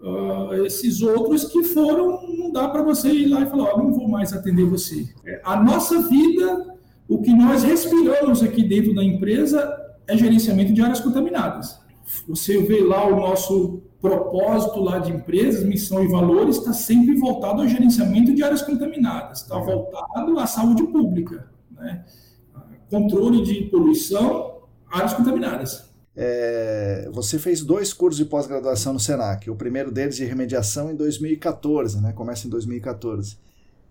uh, esses outros que foram, não dá para você ir lá e falar, oh, não vou mais atender você. É, a nossa vida, o que nós respiramos aqui dentro da empresa é gerenciamento de áreas contaminadas. Você vê lá o nosso propósito lá de empresas, missão e valores, está sempre voltado ao gerenciamento de áreas contaminadas, está voltado à saúde pública, né? controle de poluição, áreas contaminadas. É, você fez dois cursos de pós-graduação no Senac, o primeiro deles de remediação em 2014, né? começa em 2014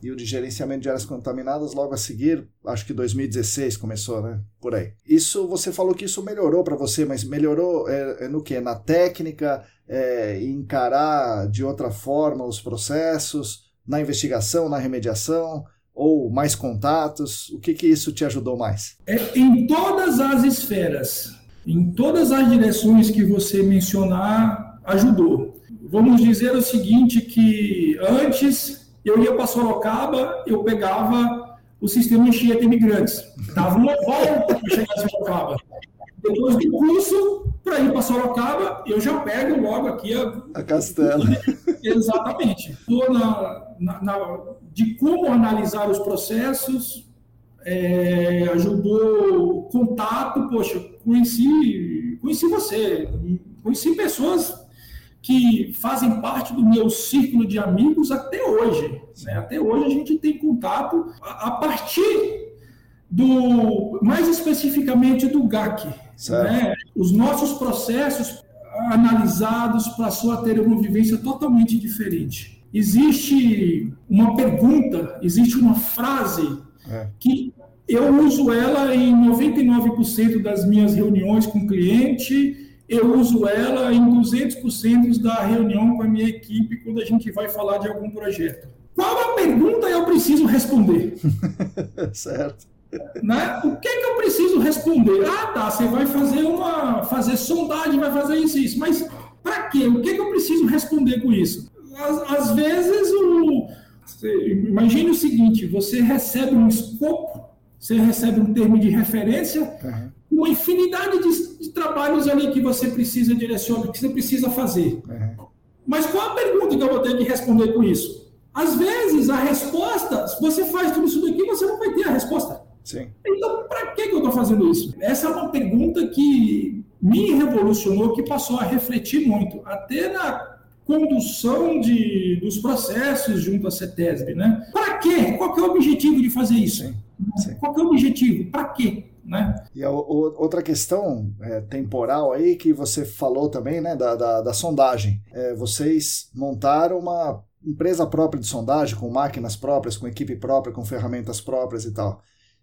e o de gerenciamento de áreas contaminadas logo a seguir, acho que 2016 começou, né? Por aí. Isso você falou que isso melhorou para você, mas melhorou é, é no que? Na técnica, é, encarar de outra forma os processos, na investigação, na remediação, ou mais contatos? O que que isso te ajudou mais? É, em todas as esferas, em todas as direções que você mencionar, ajudou. Vamos dizer o seguinte que antes eu ia para Sorocaba, eu pegava o sistema Anchieta Imigrantes. Dava uma volta para chegar em Sorocaba. Depois do curso, para ir para Sorocaba, eu já pego logo aqui a, a Castela. Exatamente. Na, na, na, de como analisar os processos, é, ajudou o contato, poxa, conheci, conheci você, conheci pessoas que fazem parte do meu círculo de amigos até hoje. Né? Até hoje a gente tem contato a, a partir do, mais especificamente do GAC. Né? Os nossos processos analisados passou a ter uma vivência totalmente diferente. Existe uma pergunta, existe uma frase é. que eu uso ela em 99% das minhas reuniões com cliente eu uso ela em 200% da reunião com a minha equipe quando a gente vai falar de algum projeto. Qual a pergunta eu preciso responder? certo. Né? O que, que eu preciso responder? Ah, tá, você vai fazer uma fazer sondagem, vai fazer isso isso, mas para quê? O que, que eu preciso responder com isso? Às, às vezes, o, imagine o seguinte: você recebe um escopo, você recebe um termo de referência, uhum uma infinidade de, de, trabalhos ali que você precisa direcionar, que você precisa fazer. Uhum. Mas qual a pergunta que eu vou ter que responder com isso? Às vezes, a resposta, se você faz tudo isso daqui, você não vai ter a resposta. Sim. Então, para que, que eu estou fazendo isso? Essa é uma pergunta que me revolucionou, que passou a refletir muito, até na condução de, dos processos junto à CETESB. Né? Para quê? Qual é o objetivo de fazer isso? Sim. Sim. Qual é o objetivo? Para quê? Né? E a, outra questão é, temporal aí que você falou também, né, da, da, da sondagem. É, vocês montaram uma empresa própria de sondagem, com máquinas próprias, com equipe própria, com ferramentas próprias e tal.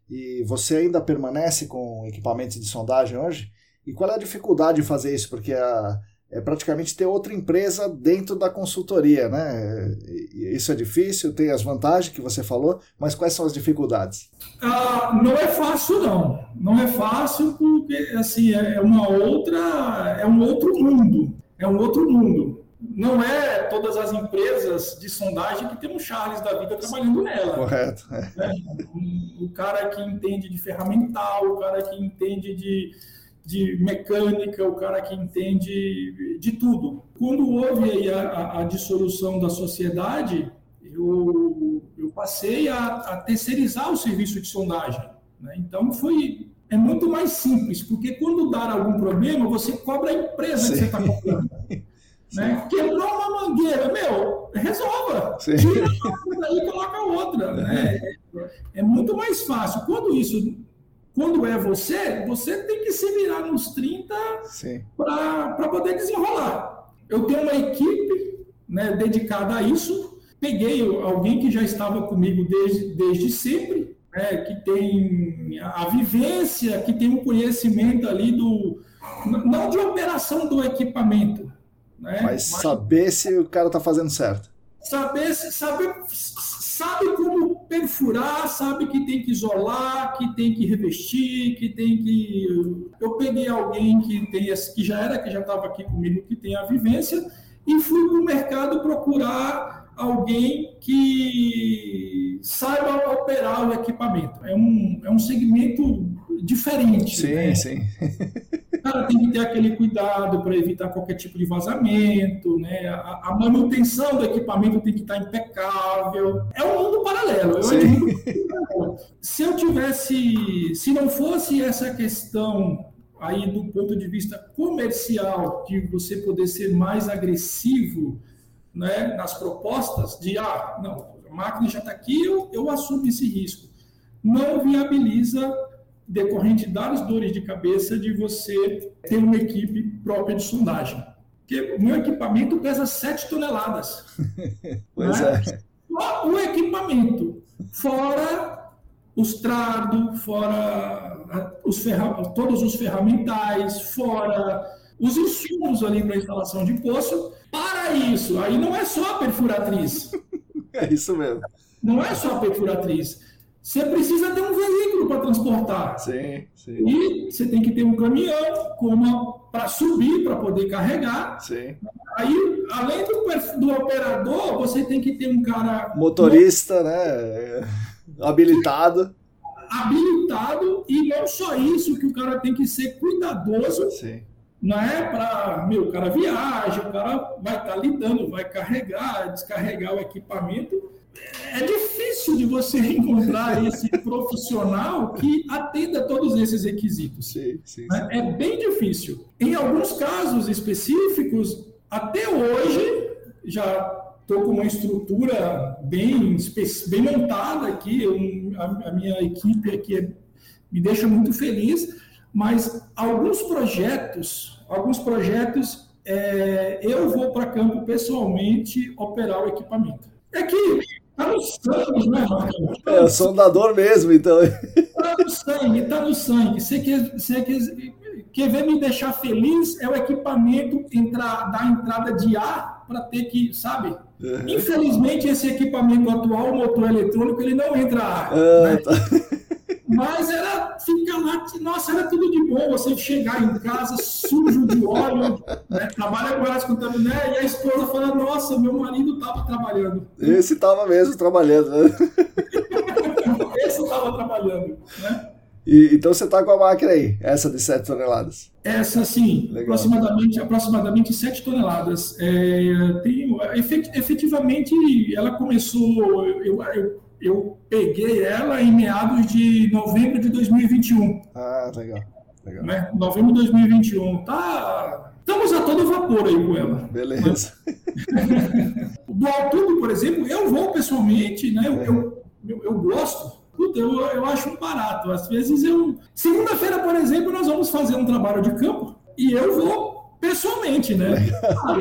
E você ainda permanece com equipamentos de sondagem hoje? E qual é a dificuldade de fazer isso? Porque a, é praticamente ter outra empresa dentro da consultoria, né? Isso é difícil, tem as vantagens que você falou, mas quais são as dificuldades? Ah, não é fácil não, não é fácil porque assim é uma outra, é um outro mundo, é um outro mundo. Não é todas as empresas de sondagem que tem um Charles da vida trabalhando nela. Correto. É. O cara que entende de ferramental, o cara que entende de de mecânica, o cara que entende de tudo. Quando houve a, a, a dissolução da sociedade, eu, eu passei a, a, terceirizar o serviço de sondagem. Né? Então foi é muito mais simples, porque quando dar algum problema, você cobra a empresa Sim. que você está comprando. Né? Quebrou uma mangueira, meu, resolva. Sim. Tira uma daí e coloca outra. Né? É, é muito mais fácil. Quando isso quando é você, você tem que se virar nos 30 para poder desenrolar. Eu tenho uma equipe né, dedicada a isso. Peguei alguém que já estava comigo desde, desde sempre, né, que tem a vivência, que tem um conhecimento ali do. Não de operação do equipamento. Né, mas, mas saber se o cara está fazendo certo. Saber, saber sabe como perfurar, sabe que tem que isolar, que tem que revestir, que tem que. Eu peguei alguém que tem que já era, que já estava aqui comigo, que tem a vivência, e fui para o mercado procurar alguém que saiba operar o equipamento. É um, é um segmento diferente. Sim, né? sim. o cara tem que ter aquele cuidado para evitar qualquer tipo de vazamento, né? A, a, manutenção do equipamento tem que estar impecável. É um mundo paralelo. Eu se eu tivesse, se não fosse essa questão aí do ponto de vista comercial, de você poder ser mais agressivo né, nas propostas, de ah, não, a máquina já está aqui, eu, eu assumo esse risco. Não viabiliza decorrente das dores de cabeça de você ter uma equipe própria de sondagem. Porque o meu equipamento pesa 7 toneladas. pois né? é. Só o equipamento, fora os trado, fora os ferra... todos os ferramentais, fora os insumos ali para instalação de poço. Para isso, aí não é só a perfuratriz. é isso mesmo. Não é só a perfuratriz. Você precisa ter um veículo para transportar. Sim, sim. E você tem que ter um caminhão para subir, para poder carregar. Sim. Aí, além do, do, operador, você tem que ter um cara. Motorista, né? Habilitado. Habilitado, e não só isso, que o cara tem que ser cuidadoso. Sim. Não é para. Meu, o cara viaja, o cara vai estar tá lidando, vai carregar, descarregar o equipamento é difícil de você encontrar esse profissional que atenda todos esses requisitos. Sim, sim, né? sim. É bem difícil. Em alguns casos específicos, até hoje, já estou com uma estrutura bem, bem montada aqui, eu, a, a, minha equipe aqui é, me deixa muito feliz, mas alguns projetos, alguns projetos, é, eu vou para campo pessoalmente operar o equipamento. É que Está no sangue, né, Marcos? É, o sondador mesmo, então. Está no sangue, está no sangue. Você quer, você quer, quer ver me deixar feliz é o equipamento entrar, dar entrada de ar para ter que, sabe? Uhum. Infelizmente, esse equipamento atual, o motor eletrônico, ele não entra ar. Uhum, né? tá. Mas era fica lá, nossa, era tudo de bom você chegar em casa sujo de óleo, né? trabalha com elas contaminando, né? e a esposa fala, nossa, meu marido estava trabalhando. Esse estava mesmo trabalhando, né? Esse estava trabalhando, né? E, então você está com a máquina aí, essa de 7 toneladas? Essa sim, aproximadamente, aproximadamente 7 toneladas. É, tem, efetivamente, ela começou, eu, eu eu peguei ela em meados de novembro de 2021. Ah, legal. legal. Né? Novembro de 2021. Tá... Estamos a todo vapor aí com ela. Beleza. Do Altudo, por exemplo, eu vou pessoalmente, né? Eu, é. eu, eu, eu gosto. Puta, eu, eu acho barato. Às vezes eu. Segunda-feira, por exemplo, nós vamos fazer um trabalho de campo e eu vou pessoalmente, né?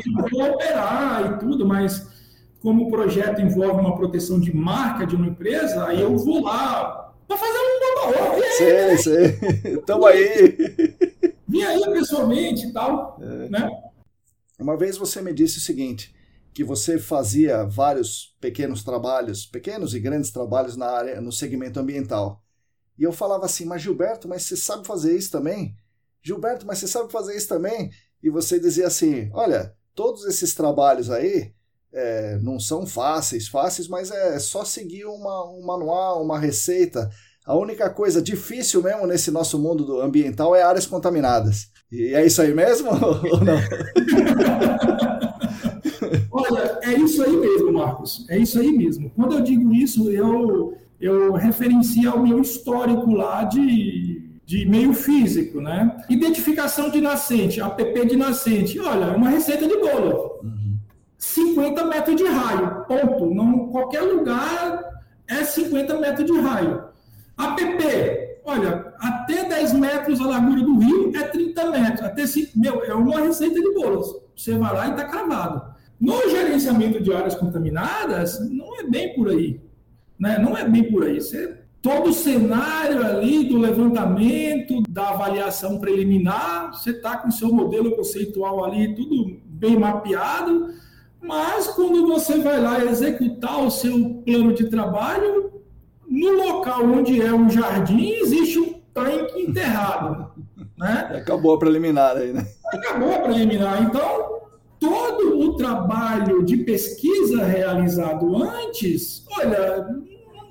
Eu vou operar e tudo, mas como o projeto envolve uma proteção de marca de uma empresa, aí eu vou lá para fazer um babaô. Sei, sei. Tamo aí. Vim aí pessoalmente e tal, é. né? Uma vez você me disse o seguinte, que você fazia vários pequenos trabalhos, pequenos e grandes trabalhos na área, no segmento ambiental. E eu falava assim, mas Gilberto, mas você sabe fazer isso também? Gilberto, mas você sabe fazer isso também? E você dizia assim, olha, todos esses trabalhos aí, é, não são fáceis, fáceis, mas é só seguir uma, um manual, uma receita. A única coisa difícil mesmo nesse nosso mundo do ambiental é áreas contaminadas. E é isso aí mesmo ou não? Olha, é isso aí mesmo, Marcos. É isso aí mesmo. Quando eu digo isso, eu, eu referencio ao meu histórico lá de, de meio físico, né? Identificação de nascente, APP de nascente. Olha, é uma receita de bolo. Uhum. 50 metros de raio, ponto. Não, qualquer lugar é 50 metros de raio. APP, olha, até 10 metros a largura do rio é 30 metros. Até 5, meu, é uma receita de bolos. Você vai lá e está cravado. No gerenciamento de áreas contaminadas, não é bem por aí. Né? Não é bem por aí. Você, todo o cenário ali do levantamento, da avaliação preliminar, você está com o seu modelo conceitual ali, tudo bem mapeado mas quando você vai lá executar o seu plano de trabalho, no local onde é um jardim, existe um tanque enterrado. Né? Acabou a preliminar aí, né? Acabou a preliminar. Então, todo o trabalho de pesquisa realizado antes, olha,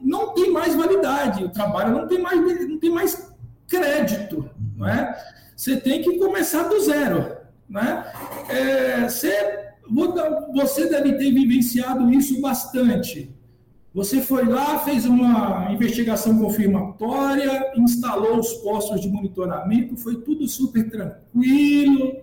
não tem mais validade. O trabalho não tem mais, não tem mais crédito. Né? você tem que começar do zero. Né? É, você, você deve ter vivenciado isso bastante. Você foi lá, fez uma investigação confirmatória, instalou os postos de monitoramento, foi tudo super tranquilo,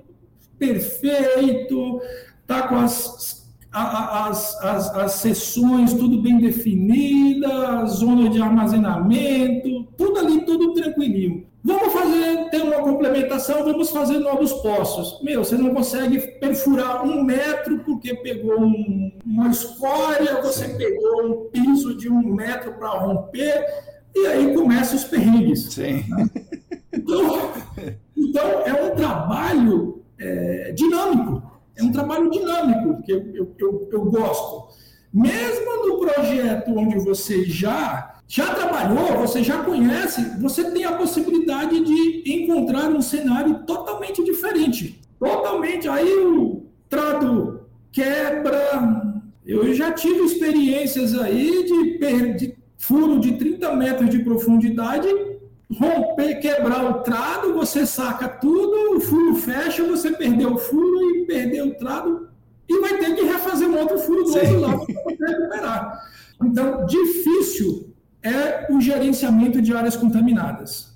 perfeito, está com as, as, as, as sessões tudo bem definidas, zona de armazenamento, tudo ali, tudo tranquilinho. Vamos fazer, ter uma complementação, vamos fazer novos poços. Meu, você não consegue perfurar um metro porque pegou um, uma escória, você Sim. pegou um piso de um metro para romper, e aí começam os perrengues. Sim. Né? Então, então, é um trabalho é, dinâmico, é um trabalho dinâmico que eu, eu, eu, eu gosto. Mesmo no projeto onde você já já trabalhou, você já conhece, você tem a possibilidade de encontrar um cenário totalmente diferente. Totalmente. Aí o trato quebra. Eu já tive experiências aí de, de furo de 30 metros de profundidade, romper, quebrar o trado, você saca tudo, o furo fecha, você perdeu o furo e perdeu o trado, e vai ter que refazer um outro furo do Sim. outro lado para recuperar. Então, difícil é o gerenciamento de áreas contaminadas.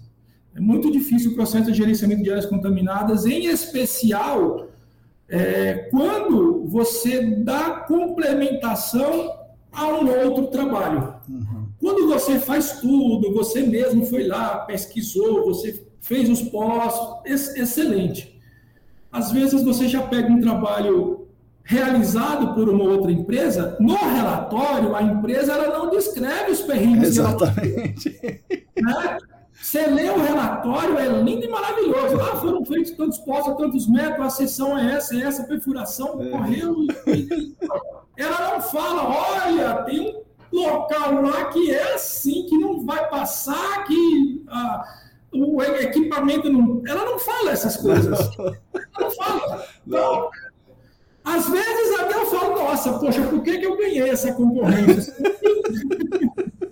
É muito difícil o processo de gerenciamento de áreas contaminadas, em especial é, quando você dá complementação a um outro trabalho. Uhum. Quando você faz tudo, você mesmo foi lá, pesquisou, você fez os postos, excelente. Às vezes você já pega um trabalho realizado por uma outra empresa, no relatório, a empresa ela não descreve os perrengues. Exatamente. Né? Você lê o relatório, é lindo e maravilhoso. Ah, foram feitos tantos postos, tantos metros, a seção é essa, é essa, perfuração é. correu. ela não fala, olha, tem um local lá que é assim, que não vai passar, que ah, o equipamento não. Ela não fala essas coisas. Ela não fala. Não. Às vezes até eu falo, nossa, poxa, por que, que eu ganhei essa concorrência?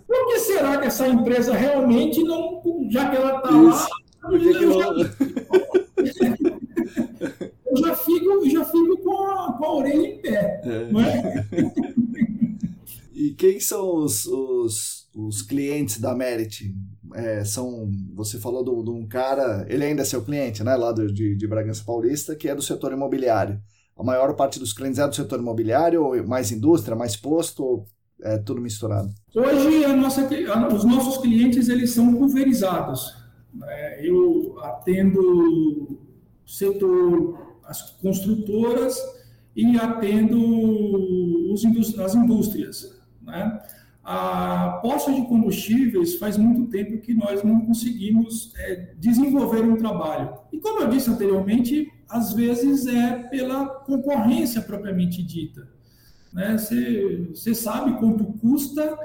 por que será que essa empresa realmente não, já que ela está lá, eu já, eu já fico, já fico com, a, com a orelha em pé. É. É? E quem são os, os, os clientes da Merit? É, são, você falou de um cara, ele ainda é seu cliente, né, lá do, de, de Bragança Paulista, que é do setor imobiliário a maior parte dos clientes é do setor imobiliário, ou mais indústria, mais posto, ou é tudo misturado? Hoje, nossa, os nossos clientes eles são pulverizados. Né? Eu atendo setor, as construtoras e atendo os, as indústrias. Né? A posta de combustíveis faz muito tempo que nós não conseguimos é, desenvolver um trabalho. E como eu disse anteriormente, às vezes é pela concorrência propriamente dita. Né? Você, você sabe quanto custa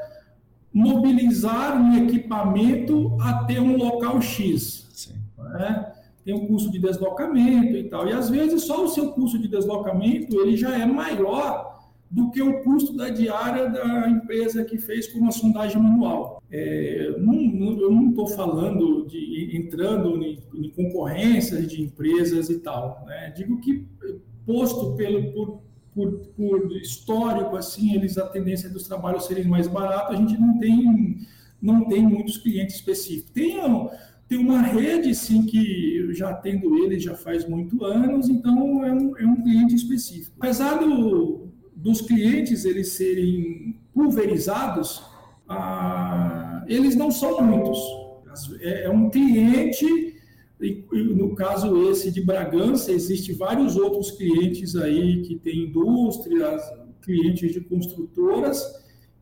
mobilizar um equipamento até um local X. Né? Tem um custo de deslocamento e tal. E às vezes só o seu custo de deslocamento ele já é maior do que o custo da diária da empresa que fez com uma sondagem manual. É, não, não, eu não estou falando de entrando em, em, de empresas e tal. Né? Digo que posto pelo por, por, por, histórico assim, eles a tendência dos trabalhos serem mais baratos, a gente não tem não tem muitos clientes específicos. Tem tem uma rede, sim, que eu já atendo eles já faz muito anos, então é um, é um cliente específico. Apesar do, dos clientes eles serem pulverizados, ah, eles não são muitos. É, é um cliente, e, no caso esse de Bragança, existe vários outros clientes aí que têm indústrias, clientes de construtoras,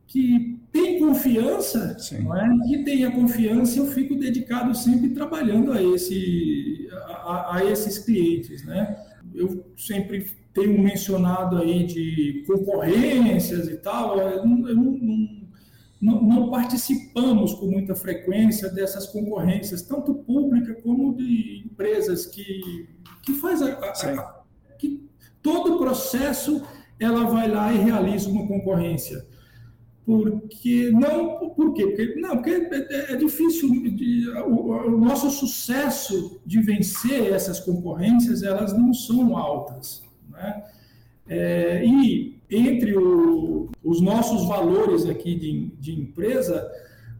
que têm confiança, não é? que tem a confiança, eu fico dedicado sempre trabalhando a, esse, a, a esses clientes. Né? Eu sempre tenho mencionado aí de concorrências e tal, eu não, eu não, não, participamos com muita frequência dessas concorrências, tanto pública como de empresas que, que faz a, a, a que todo o processo ela vai lá e realiza uma concorrência. Porque não, por quê? Porque, não, porque é, é, é, difícil, de, o, o, nosso sucesso de vencer essas concorrências, elas não são altas. Né? É, e entre o, os nossos valores aqui de, de empresa,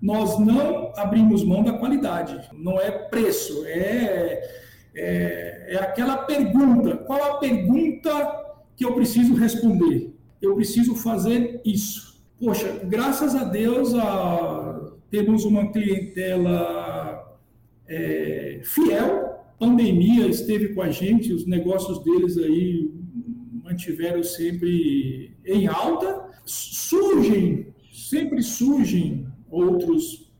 nós não abrimos mão da qualidade. Não é preço, é, é, é aquela pergunta. Qual a pergunta que eu preciso responder? Eu preciso fazer isso. Poxa, graças a Deus a, temos uma clientela é, fiel. Pandemia esteve com a gente, os negócios deles aí mantiveram sempre em alta. Surgem, sempre surgem outros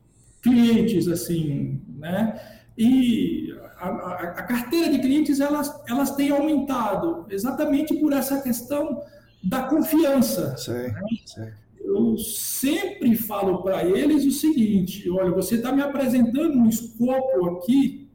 clientes assim, né? E a, a, a, carteira de clientes elas, elas têm aumentado exatamente por essa questão da confiança. Sim, né? sim. Eu sempre falo para eles o seguinte: olha, você está me apresentando um escopo aqui,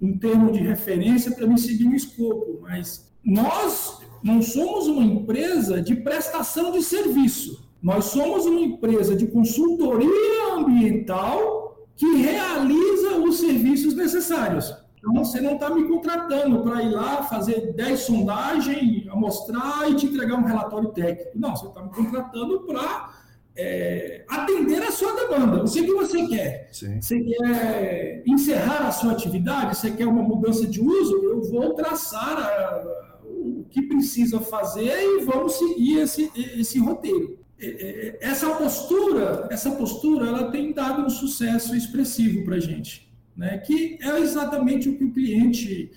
um termo de referência para me seguir um escopo, mas nós não somos uma empresa de prestação de serviço. Nós somos uma empresa de consultoria ambiental que realiza os serviços necessários. Então, você não está me contratando para ir lá fazer 10 sondagens, amostrar e te entregar um relatório técnico. Não, você está me contratando para é, atender a sua demanda. O que, que você quer? Sim. Você quer encerrar a sua atividade? Você quer uma mudança de uso? Eu vou traçar a, o que precisa fazer e vamos seguir esse, esse roteiro. É, é, essa postura, essa postura, ela tem dado um sucesso expressivo para a gente, né? Que é exatamente o que o cliente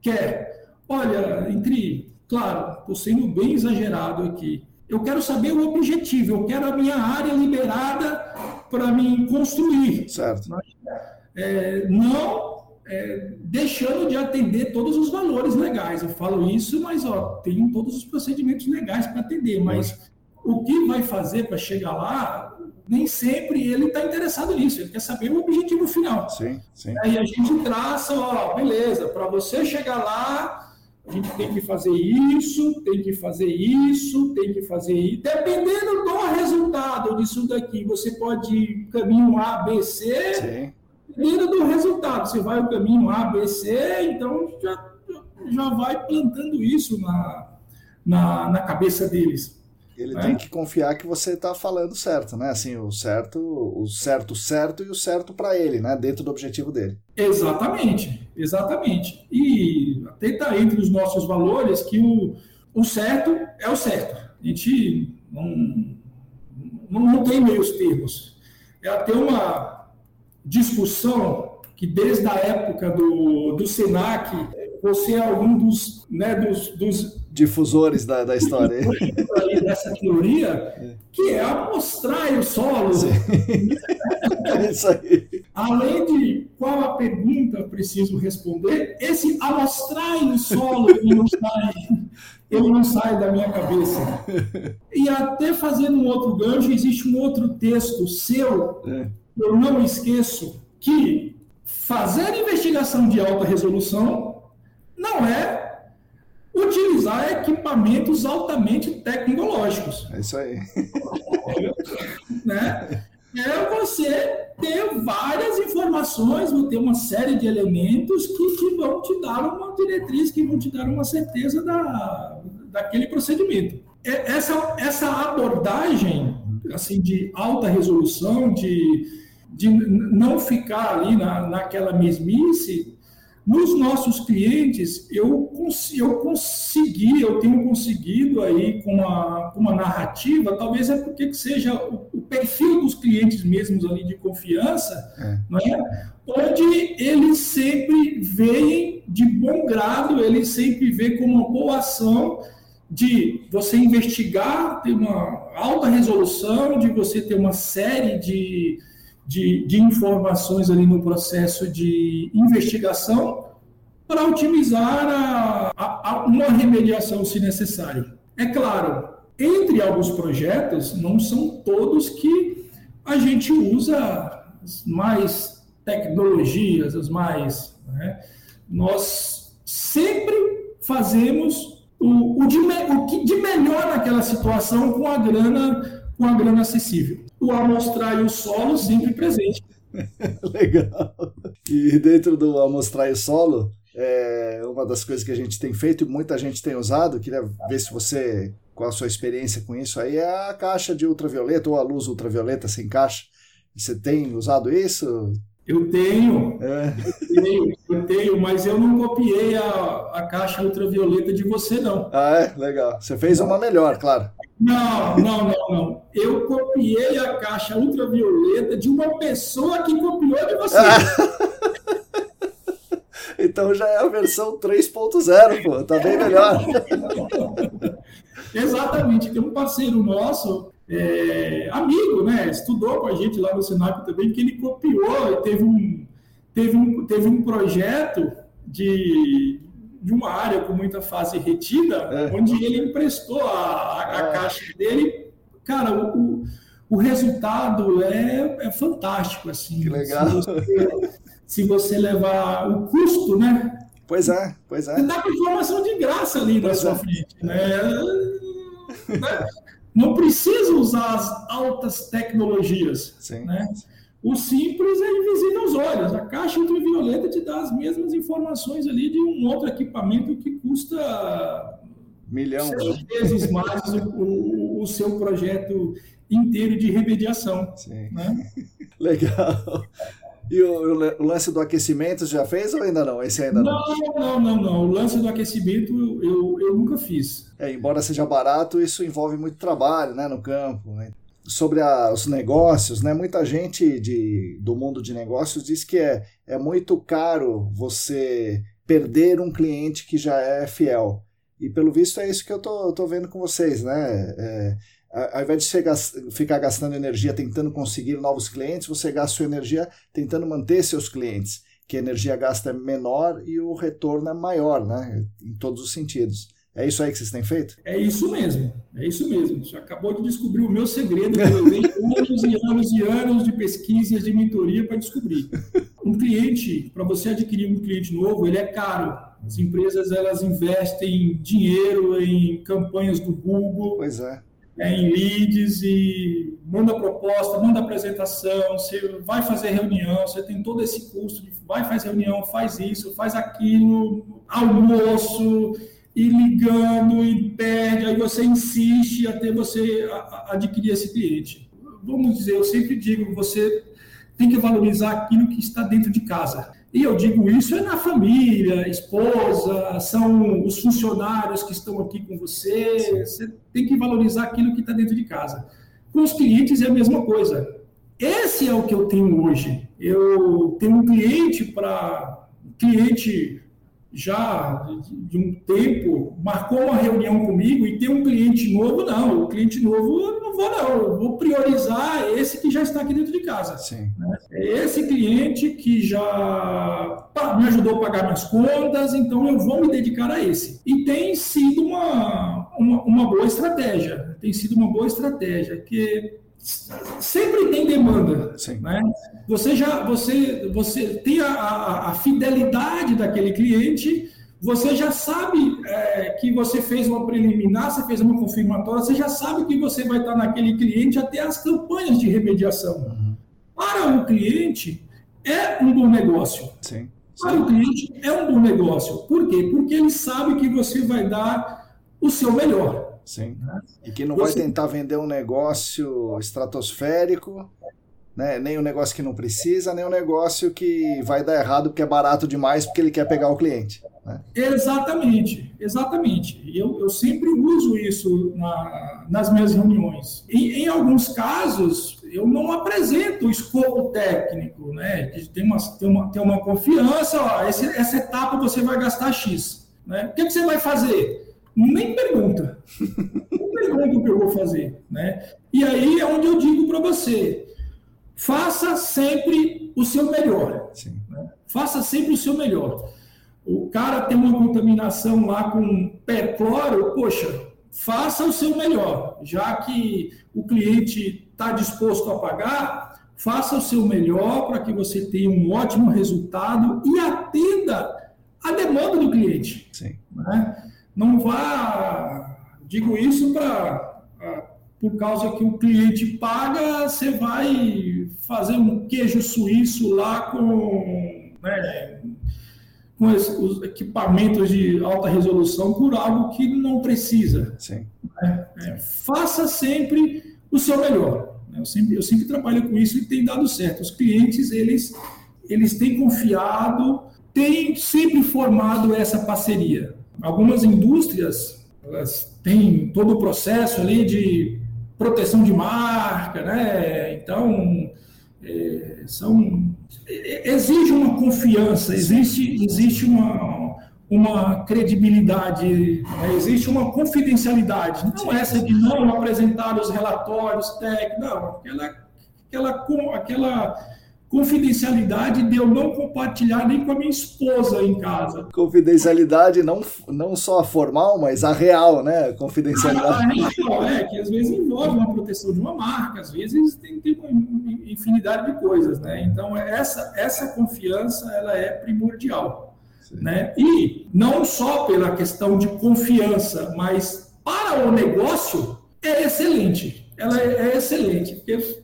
quer. Olha, entre, claro, estou sendo bem exagerado aqui. Eu quero saber o objetivo. Eu quero a minha área liberada para me construir. Certo. É, não é, deixando de atender todos os valores legais. Eu falo isso, mas ó, tem todos os procedimentos legais para atender, mas o que vai fazer para chegar lá, nem sempre ele está interessado nisso, ele quer saber o objetivo final. Sim, sim. Aí a gente traça, ó, beleza, para você chegar lá, a gente tem que fazer isso, tem que fazer isso, tem que fazer isso. Dependendo do resultado disso daqui, você pode ir caminho A, B, C. Sim. Dependendo do resultado, você vai o caminho A, B, C, então já, já vai plantando isso na, na, na cabeça deles. Ele é. tem que confiar que você está falando certo, né? Assim, o certo, o certo certo e o certo para ele, né? Dentro do objetivo dele. Exatamente, exatamente. E até está entre os nossos valores que o, o certo é o certo. A gente não, não, não tem meios termos. É até uma discussão que desde a época do, do SENAC, você é algum dos, né, dos, dos difusores da, da história. dessa teoria, que é amostrar o solo. é isso aí. Além de qual a pergunta preciso responder, esse amostrar o solo ele não sai, ele não sai da minha cabeça. E até fazendo um outro gancho, existe um outro texto seu, é. Eu não esqueço, que fazer investigação de alta resolução não é utilizar equipamentos altamente tecnológicos. É isso aí. né? É você ter várias informações, ter uma série de elementos que vão te dar uma diretriz, que vão te dar uma certeza da, daquele procedimento. Essa, essa abordagem assim de alta resolução, de, de não ficar ali na, naquela mesmice, nos nossos clientes, eu, eu consegui, eu tenho conseguido aí com uma, com uma narrativa, talvez é porque que seja o, o, perfil dos clientes mesmos ali de confiança, é. Não é? onde eles sempre veem de bom grado, eles sempre veem como uma boa ação de você investigar, ter uma alta resolução, de você ter uma série de de, de informações ali no processo de investigação para otimizar a, a, a uma remediação, se necessário. É claro, entre alguns projetos, não são todos que a gente usa as mais tecnologias, as mais. Né? Nós sempre fazemos o, o, de, o que de melhor naquela situação com a grana com a grana acessível o amostrar e o solo sempre presente. Legal. E dentro do Amostrai Solo, é uma das coisas que a gente tem feito e muita gente tem usado, queria ver se você, qual a sua experiência com isso aí, é a caixa de ultravioleta ou a luz ultravioleta sem caixa. Você tem usado isso? Eu tenho, é. eu tenho, eu tenho, mas eu não copiei a, a caixa ultravioleta de você, não. Ah, é? Legal. Você fez uma melhor, claro. Não, não, não, não. Eu copiei a caixa ultravioleta de uma pessoa que copiou de você. então já é a versão 3.0, pô. Tá bem melhor. Exatamente. Tem um parceiro nosso é, amigo, né? Estudou com a gente lá no Sinap também, que ele copiou, teve um, teve um, teve um projeto de, de uma área com muita fase retida, é. onde ele emprestou a, a, é. caixa dele. Cara, o, o resultado é, é fantástico, assim. Que legal. Se você, se você levar o custo, né? Pois é, pois é. Você dá informação de graça ali na sua é. frente, né? não precisa usar as altas tecnologias. Sim. Né? O simples é invisível aos olhos. A caixa ultravioleta te dá as mesmas informações ali de um outro equipamento que custa milhão seis vezes mais o, o, o, seu projeto inteiro de remediação. Sim. Né? Legal. E o, o, lance do aquecimento já fez ou ainda não? Esse ainda não? Não, não, não, não. O lance do aquecimento eu, eu nunca fiz. É, embora seja barato, isso envolve muito trabalho né, no campo. Né? Sobre a, os negócios, né? Muita gente de, do mundo de negócios diz que é, é muito caro você perder um cliente que já é fiel. E pelo visto é isso que eu tô, tô vendo com vocês, né? É, ao invés de você ficar gastando energia tentando conseguir novos clientes, você gasta sua energia tentando manter seus clientes, que a energia gasta é menor e o retorno é maior, né? Em todos os sentidos. É isso aí que vocês têm feito? É isso mesmo, é isso mesmo. Você acabou de descobrir o meu segredo, que eu levei anos e anos e anos de pesquisa de mentoria para descobrir. Um cliente, para você adquirir um cliente novo, ele é caro. As empresas elas investem dinheiro em campanhas do Google. Pois é é, em leads e manda proposta, manda apresentação, você vai fazer reunião, você tem todo esse custo de vai fazer reunião, faz isso, faz aquilo, almoço, e ligando e perde, aí você insiste até você adquirir esse cliente. Vamos dizer, eu sempre digo, você tem que valorizar aquilo que está dentro de casa. E eu digo isso é na família, esposa, são os funcionários que estão aqui com você. Você tem que valorizar aquilo que está dentro de casa. Com os clientes é a mesma coisa. Esse é o que eu tenho hoje. Eu tenho um cliente para cliente já de um tempo marcou uma reunião comigo e tem um cliente novo, não. O cliente novo eu não vou, não. Eu vou priorizar esse que já está aqui dentro de casa. Sim. Né? Esse cliente que já me ajudou a pagar minhas contas, então eu vou me dedicar a esse. E tem sido uma, uma, uma boa estratégia. Tem sido uma boa estratégia, que sempre tem demanda, Sim. né? Você já você você tem a, a, a fidelidade daquele cliente, você já sabe é, que você fez uma preliminar, você fez uma confirmatória, você já sabe que você vai estar naquele cliente até as campanhas de remediação. Uhum. Para o cliente é um bom negócio. Sim. Para o cliente é um bom negócio. Por quê? Porque ele sabe que você vai dar o seu melhor. Sim. Né? E que não vai tentar vender um negócio estratosférico, né? nem um negócio que não precisa, nem um negócio que vai dar errado porque é barato demais porque ele quer pegar o cliente. Né? Exatamente, exatamente. Eu, eu sempre uso isso na, nas minhas reuniões. E, em alguns casos, eu não apresento o escopo técnico, né? Tem uma, tem uma, tem uma confiança, ó, esse, essa etapa você vai gastar X. Né? O que, que você vai fazer? Nem pergunta. Nem pergunta o que eu vou fazer. Né? E aí é onde eu digo para você: faça sempre o seu melhor. Né? Faça sempre o seu melhor. O cara tem uma contaminação lá com percloro, poxa, faça o seu melhor. Já que o cliente está disposto a pagar, faça o seu melhor para que você tenha um ótimo resultado e atenda a demanda do cliente. Sim. Né? Não vá. Digo isso para por causa que o cliente paga, você vai fazer um queijo suíço lá com, né, com os equipamentos de alta resolução por algo que não precisa. Sim. Né? É, faça sempre o seu melhor. Né? Eu sempre, eu sempre trabalho com isso e tem dado certo. Os clientes, eles, eles têm confiado, têm sempre formado essa parceria. Algumas indústrias, elas têm todo o processo ali de proteção de marca, né? Então, é, são exige uma confiança, existe, existe uma, uma credibilidade, né? existe uma confidencialidade. Não essa de não apresentar os relatórios técnicos, não, aquela, aquela, aquela confidencialidade de eu não compartilhar nem com a minha esposa em casa. Confidencialidade não, não só a formal, mas a real, né? Confidencialidade. A, real, é, que às vezes envolve uma proteção de uma marca, às vezes tem, tem uma infinidade de coisas, né? Então, essa, essa confiança, ela é primordial. Né? E não só pela questão de confiança, mas para o negócio é excelente. Ela é, é excelente, porque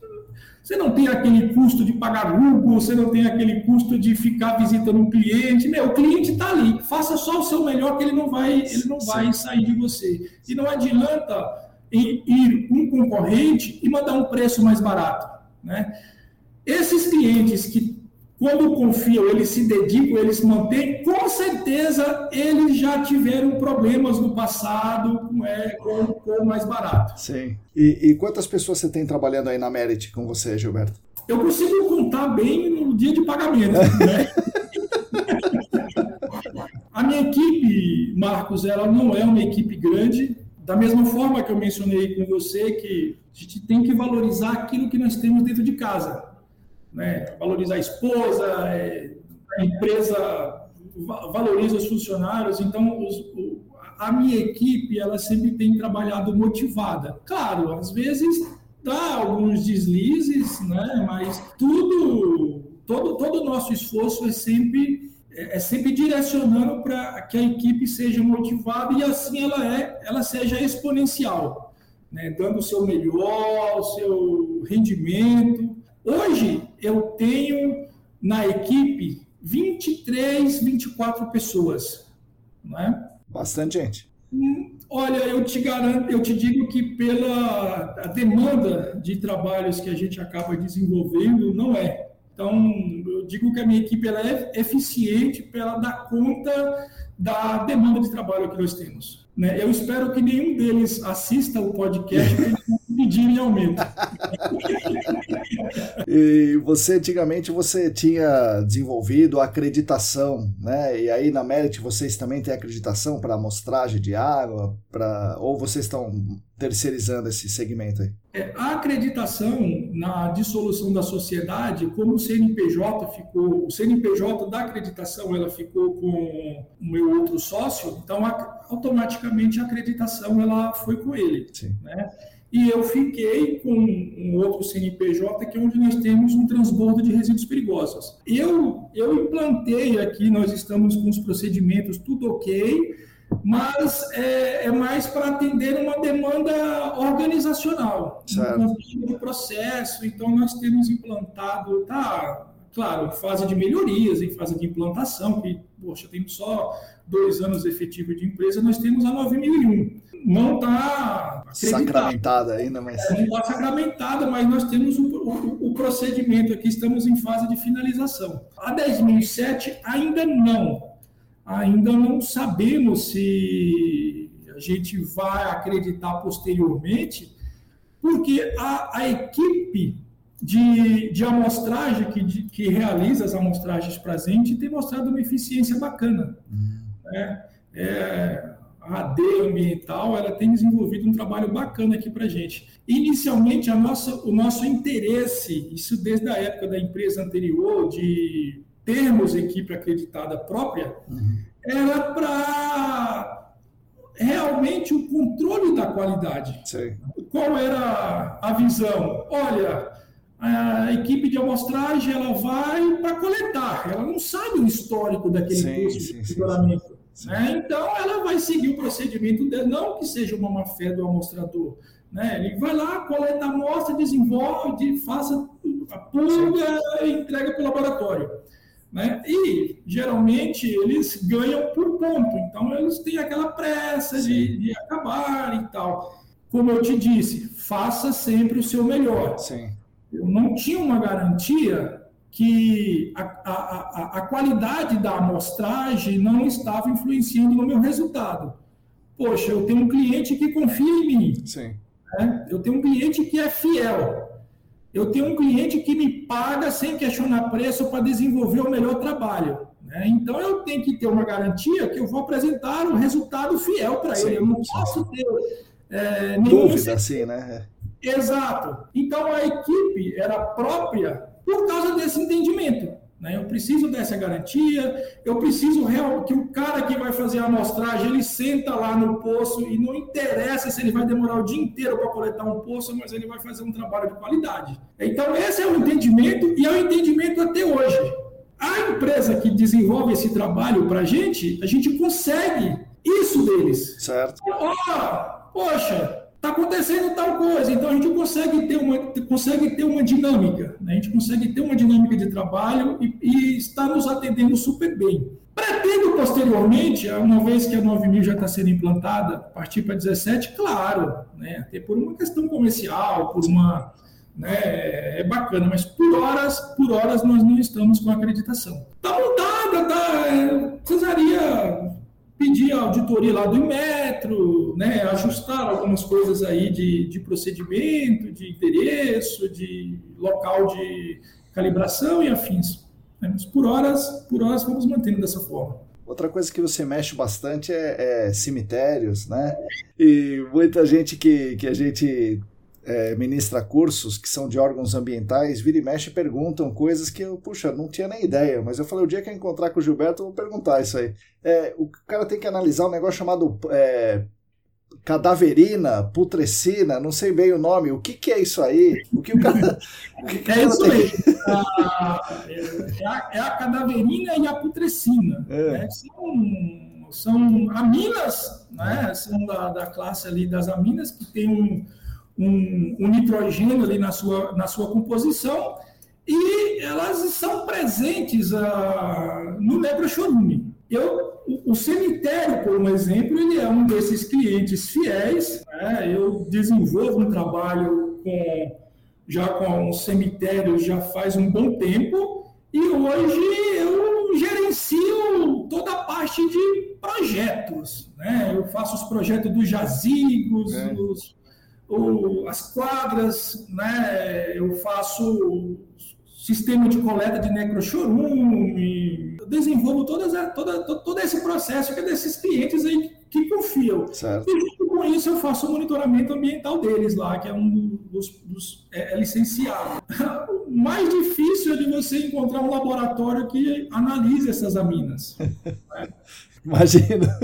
você não tem aquele custo de pagar Google, você não tem aquele custo de ficar visitando um cliente. Meu, o cliente está ali. Faça só o seu melhor que ele não vai, ele não vai sair de você. E não adianta ir um concorrente e mandar um preço mais barato. Né? Esses clientes que quando confiam, eles se dedicam, eles se mantêm, com certeza eles já tiveram problemas no passado com, é, com, com mais barato. Sim. E, e, quantas pessoas você tem trabalhando aí na Merit com você, Gilberto? Eu consigo contar bem no dia de pagamento. né? A minha equipe, Marcos, ela não é uma equipe grande. Da mesma forma que eu mencionei com você, que a gente tem que valorizar aquilo que nós temos dentro de casa né? valorizar a esposa, é, a empresa valoriza os funcionários, então os, o, a minha equipe ela sempre tem trabalhado motivada. Claro, às vezes dá alguns deslizes, né? mas tudo, todo, todo o nosso esforço é sempre é, é sempre direcionando para que a equipe seja motivada e assim ela é, ela seja exponencial, né? dando o seu melhor, o seu rendimento. Hoje, eu tenho na equipe 23, 24 pessoas. Né? Bastante gente. Hum, olha, eu te garanto, eu te digo que pela demanda de trabalhos que a gente acaba desenvolvendo, não é. Então, eu digo que a minha equipe ela é eficiente para ela dar conta da demanda de trabalho que nós temos. Né? Eu espero que nenhum deles assista o podcast para pedirem aumento. e você, antigamente, você tinha desenvolvido a acreditação, né? E aí na Merit vocês também têm acreditação para amostragem de água, para ou vocês estão terceirizando esse segmento aí? É, a acreditação na dissolução da sociedade, como o CNPJ ficou, o CNPJ da acreditação, ela ficou com o meu outro sócio, então automaticamente a acreditação ela foi com ele, Sim. né? E eu fiquei com um outro CNPJ, que é onde nós temos um transbordo de resíduos perigosos. Eu, eu implantei aqui, nós estamos com os procedimentos tudo ok, mas é, é mais para atender uma demanda organizacional, certo. um de processo. Então, nós temos implantado, tá, claro, em fase de melhorias, em fase de implantação, que, poxa, tem só dois anos efetivo de empresa, nós temos a 9001. Não está sacramentada ainda, mas. É, não está sacramentada, mas nós temos o, o, o, procedimento aqui, estamos em fase de finalização. A 10.007 ainda não. Ainda não sabemos se a gente vai acreditar posteriormente, porque a, a equipe de, de amostragem que, de, que realiza as amostragens para a gente tem mostrado uma eficiência bacana. Uhum. Né? É, a AD ambiental ela tem desenvolvido um trabalho bacana aqui para a gente. Inicialmente, a nossa, o nosso interesse, isso desde a época da empresa anterior, de termos equipe acreditada própria, uhum. era para realmente o controle da qualidade. Sim. Qual era a visão? Olha, a equipe de amostragem ela vai para coletar, ela não sabe o histórico daquele sim, curso sim, de monitoramento. Né? Então, ela vai seguir o procedimento dela, não que seja uma má fé do amostrador, Né? Ele vai lá, coleta a amostra, desenvolve, faça a pulga e entrega para o laboratório. Né? E geralmente eles ganham por ponto, então eles têm aquela pressa de, de, acabar e tal. Como eu te disse, faça sempre o seu melhor. Sim. Eu não tinha uma garantia que a, a, a, qualidade da amostragem não estava influenciando no meu resultado. Poxa, eu tenho um cliente que confia em mim. Sim. Né? Eu tenho um cliente que é fiel. Eu tenho um cliente que me paga sem questionar preço para desenvolver o melhor trabalho. Né? Então, eu tenho que ter uma garantia que eu vou apresentar um resultado fiel para ele. Eu não posso ter é, dúvida, assim, né? Exato. Então, a equipe era própria por causa desse entendimento. Né? Eu preciso dessa garantia, eu preciso real, que o cara que vai fazer a amostragem, ele senta lá no poço e não interessa se ele vai demorar o dia inteiro para coletar um poço, mas ele vai fazer um trabalho de qualidade. Então, esse é o entendimento e é o entendimento até hoje. A empresa que desenvolve esse trabalho para a gente, a gente consegue isso deles. Certo. Oh, poxa, está acontecendo tal coisa, então a gente consegue ter uma, consegue ter uma dinâmica, né? a gente consegue ter uma dinâmica de trabalho e, e está nos atendendo super bem. Pretendo posteriormente, uma vez que a 9000 já está sendo implantada, partir para 17, claro, né? até por uma questão comercial, por uma. Né? é bacana, mas por horas, por horas nós não estamos com acreditação. Está montada, tá, precisaria pedir a auditoria lá do Inmetro, né, ajustar algumas coisas aí de, de procedimento, de endereço, de local de calibração e afins. Né, mas por horas, por horas vamos mantendo dessa forma. Outra coisa que você mexe bastante é, é cemitérios, né? E muita gente que, que a gente é, ministra cursos que são de órgãos ambientais, vira e mexe perguntam coisas que eu, puxa, não tinha nem ideia, mas eu falei, o dia que eu encontrar com o Gilberto, eu vou perguntar isso aí. É, o cara tem que analisar um negócio chamado é, cadaverina, putrescina, não sei bem o nome, o que, que é isso aí? O que o cara, o que que é isso tem... aí. Ah, é, a, é, a, cadaverina e a putrescina. É. Né? São, são aminas, né? são da, da classe ali das aminas que tem um um, um nitrogênio ali na sua, na sua composição e elas são presentes uh, no necrochorume. Eu, o, o, cemitério, por um exemplo, ele é um desses clientes fiéis. Né? Eu desenvolvo um trabalho com, já com um cemitério já faz um bom tempo e hoje eu gerencio toda a parte de projetos. Né? Eu faço os projetos dos jazigos, é. os o, as quadras, né? eu faço sistema de coleta de necrochorume, eu desenvolvo todas, toda, todo esse processo que é desses clientes aí que confiam. Certo. E junto com isso eu faço o monitoramento ambiental deles lá, que é um dos, dos é, é licenciado. o mais difícil é de você encontrar um laboratório que analise essas aminas. né? Imagina.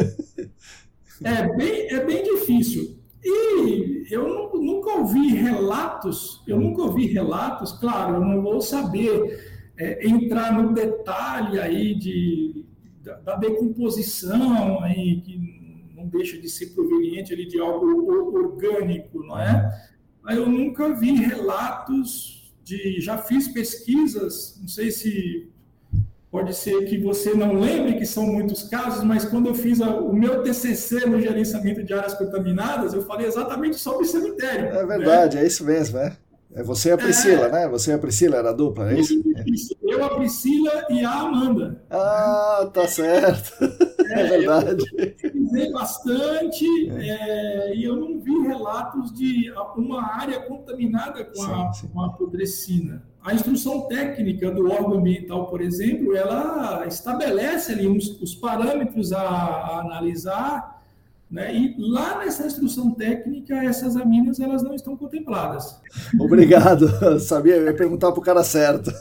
É bem, é bem difícil. E eu nunca ouvi relatos, eu nunca ouvi relatos, claro, eu não vou saber é, entrar no detalhe aí de, da, da, decomposição aí, que não deixa de ser proveniente ali de algo orgânico, não é? Mas eu nunca vi relatos de, já fiz pesquisas, não sei se Pode ser que você não lembre que são muitos casos, mas quando eu fiz a, o meu TCC no gerenciamento de áreas contaminadas, eu falei exatamente sobre cemitério. É verdade, né? é isso mesmo, é. É você e a Priscila, é... né? Você e a Priscila era a dupla, é isso? Eu, a Priscila e a Amanda. Ah, tá certo. É, é verdade. Pesquisei bastante é. É, e eu não vi relatos de uma área contaminada com, sim, a, sim. com a pudrecina. A instrução técnica do órgão ambiental, por exemplo, ela estabelece ali os, os parâmetros a, a analisar, né? e lá nessa instrução técnica, essas aminas elas não estão contempladas. Obrigado, sabia? Eu ia perguntar para o cara certo.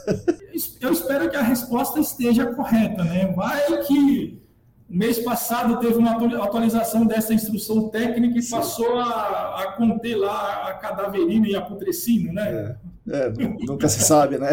Eu espero que a resposta esteja correta, né? Vai que mês passado teve uma atualização dessa instrução técnica e Sim. passou a, a, conter lá a cadaverina e a putrescina, né? É, é, nunca se sabe, né?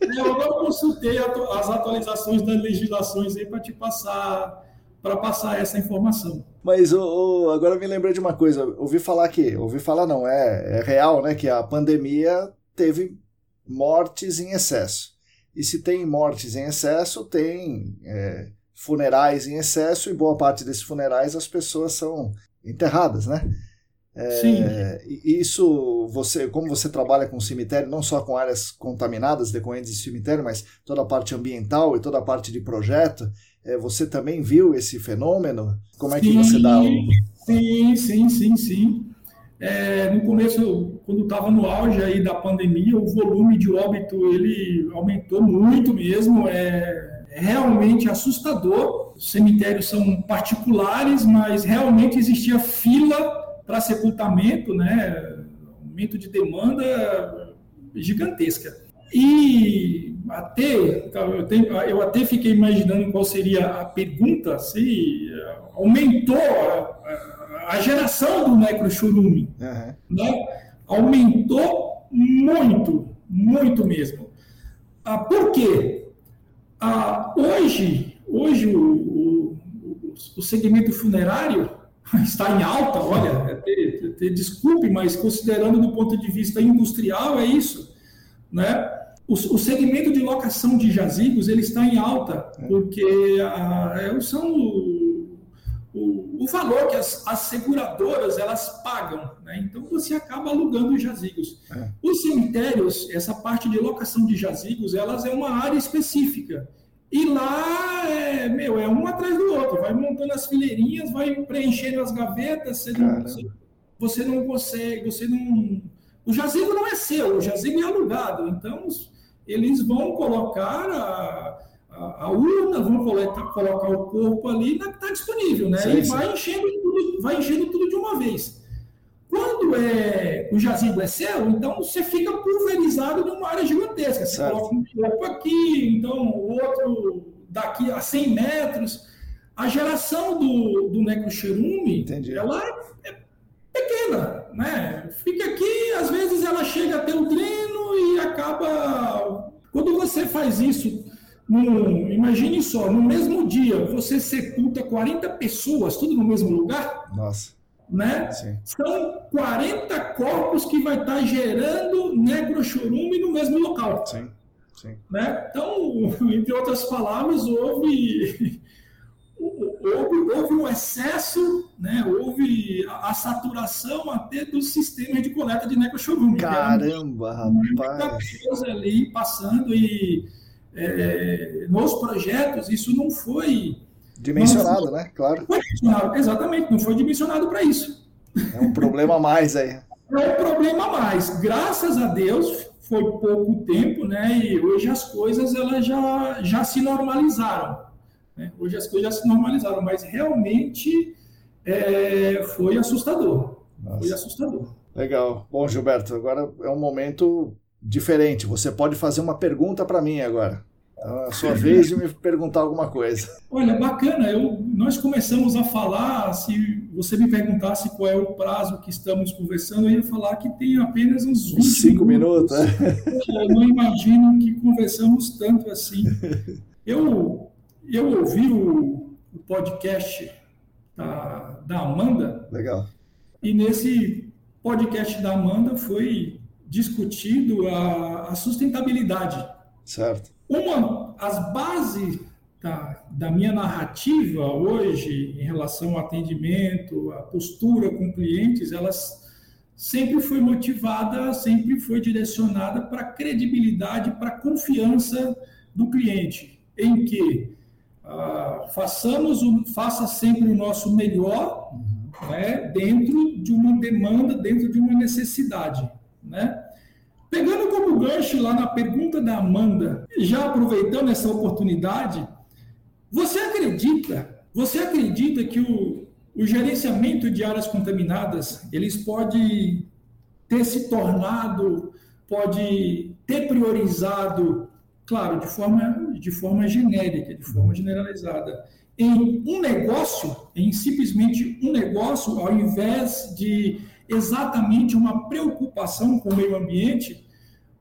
É, eu não consultei as atualizações das legislações aí para te passar para passar essa informação. Mas oh, agora me lembrei de uma coisa. Ouvi falar que, ouvi falar não, é, é real, né? Que a pandemia teve mortes em excesso. E se tem mortes em excesso, tem é, funerais em excesso, e boa parte desses funerais as pessoas são enterradas, né? É, Sim. Isso, você, como você trabalha com cemitério, não só com áreas contaminadas decorrentes de cemitério, mas toda a parte ambiental e toda a parte de projeto, é, você também viu esse fenômeno? Como é sim, que você dá? O... Sim, sim, sim, sim. É, no começo, quando estava no auge aí da pandemia, o volume de óbito ele aumentou muito mesmo. É, é realmente assustador. Os cemitérios são particulares, mas realmente existia fila para sepultamento, né? Aumento de demanda gigantesca. E até eu, tenho, eu até fiquei imaginando qual seria a pergunta se aumentou a, a geração do necrochurume, uhum. né? Aumentou muito, muito mesmo. Ah, por quê? Ah, hoje, hoje o, o, o segmento funerário está em alta, olha, é desculpe, mas considerando do ponto de vista industrial, é isso. Né? O, o segmento de locação de jazigos ele está em alta, é. porque a, é, são o, o, valor que as, as, seguradoras elas pagam. Né? Então, você acaba alugando os jazigos. É. Os cemitérios, essa parte de locação de jazigos, elas é uma área específica. E lá, é, meu, é um atrás do outro, vai montando as fileirinhas, vai preenchendo as gavetas, você não, você não consegue, você não. O jazigo não é seu, o jazigo é alugado. Então, eles vão colocar a, a, a urna, vão colocar, colocar o corpo ali na que está disponível, né? Sim, e vai enchendo, tudo, vai enchendo tudo de uma vez. Quando é, o jazigo é seu, então você fica pulverizado numa área gigantesca. Você certo. coloca um corpo aqui, então o outro daqui a 100 metros. A geração do, do necrocherume, ela é pequena, né? Fica aqui, às vezes ela chega até o dreno e acaba... Quando você faz isso no, imagine só, no mesmo dia você sepulta 40 pessoas, tudo no mesmo lugar. Nossa né? São 40 corpos que vai estar gerando necrochorume no mesmo local. Sim. Sim. Né? Então, entre outras palavras, houve, houve, houve um excesso, né? houve a, a saturação até dos sistemas de coleta de necrochorume. Caramba, rapaz! coisa ali passando e é, nos projetos isso não foi Dimensionado, né? Claro. Foi dimensionado, exatamente, não foi dimensionado para isso. É um problema a mais aí. É um problema a mais. Graças a Deus, foi pouco tempo, né? E hoje as coisas elas já, já se normalizaram. Né? Hoje as coisas já se normalizaram, mas realmente é, foi assustador. Nossa. Foi assustador. Legal. Bom, Gilberto, agora é um momento diferente. Você pode fazer uma pergunta para mim agora. É a sua vez de me perguntar alguma coisa. Olha, bacana. Eu, nós começamos a falar, se você me perguntasse qual é o prazo que estamos conversando, eu ia falar que tem apenas uns 20 5 minutos. minutos é? Eu não imagino que conversamos tanto assim. Eu, eu ouvi o, o podcast da, da Amanda. Legal. E nesse podcast da Amanda foi discutido a, a sustentabilidade. Certo uma, as bases da, da minha narrativa hoje em relação ao atendimento, a postura com clientes, elas sempre foi motivada, sempre foi direcionada para credibilidade, para confiança do cliente, em que ah, façamos o, faça sempre o nosso melhor, uhum. né, dentro de uma demanda, dentro de uma necessidade, né? Pegando como gancho lá na pergunta da Amanda, já aproveitando essa oportunidade, você acredita, você acredita que o, o gerenciamento de áreas contaminadas, eles pode ter se tornado, pode ter priorizado, claro, de forma, de forma genérica, de forma generalizada, em um negócio, em simplesmente um negócio, ao invés de exatamente uma preocupação com o meio ambiente,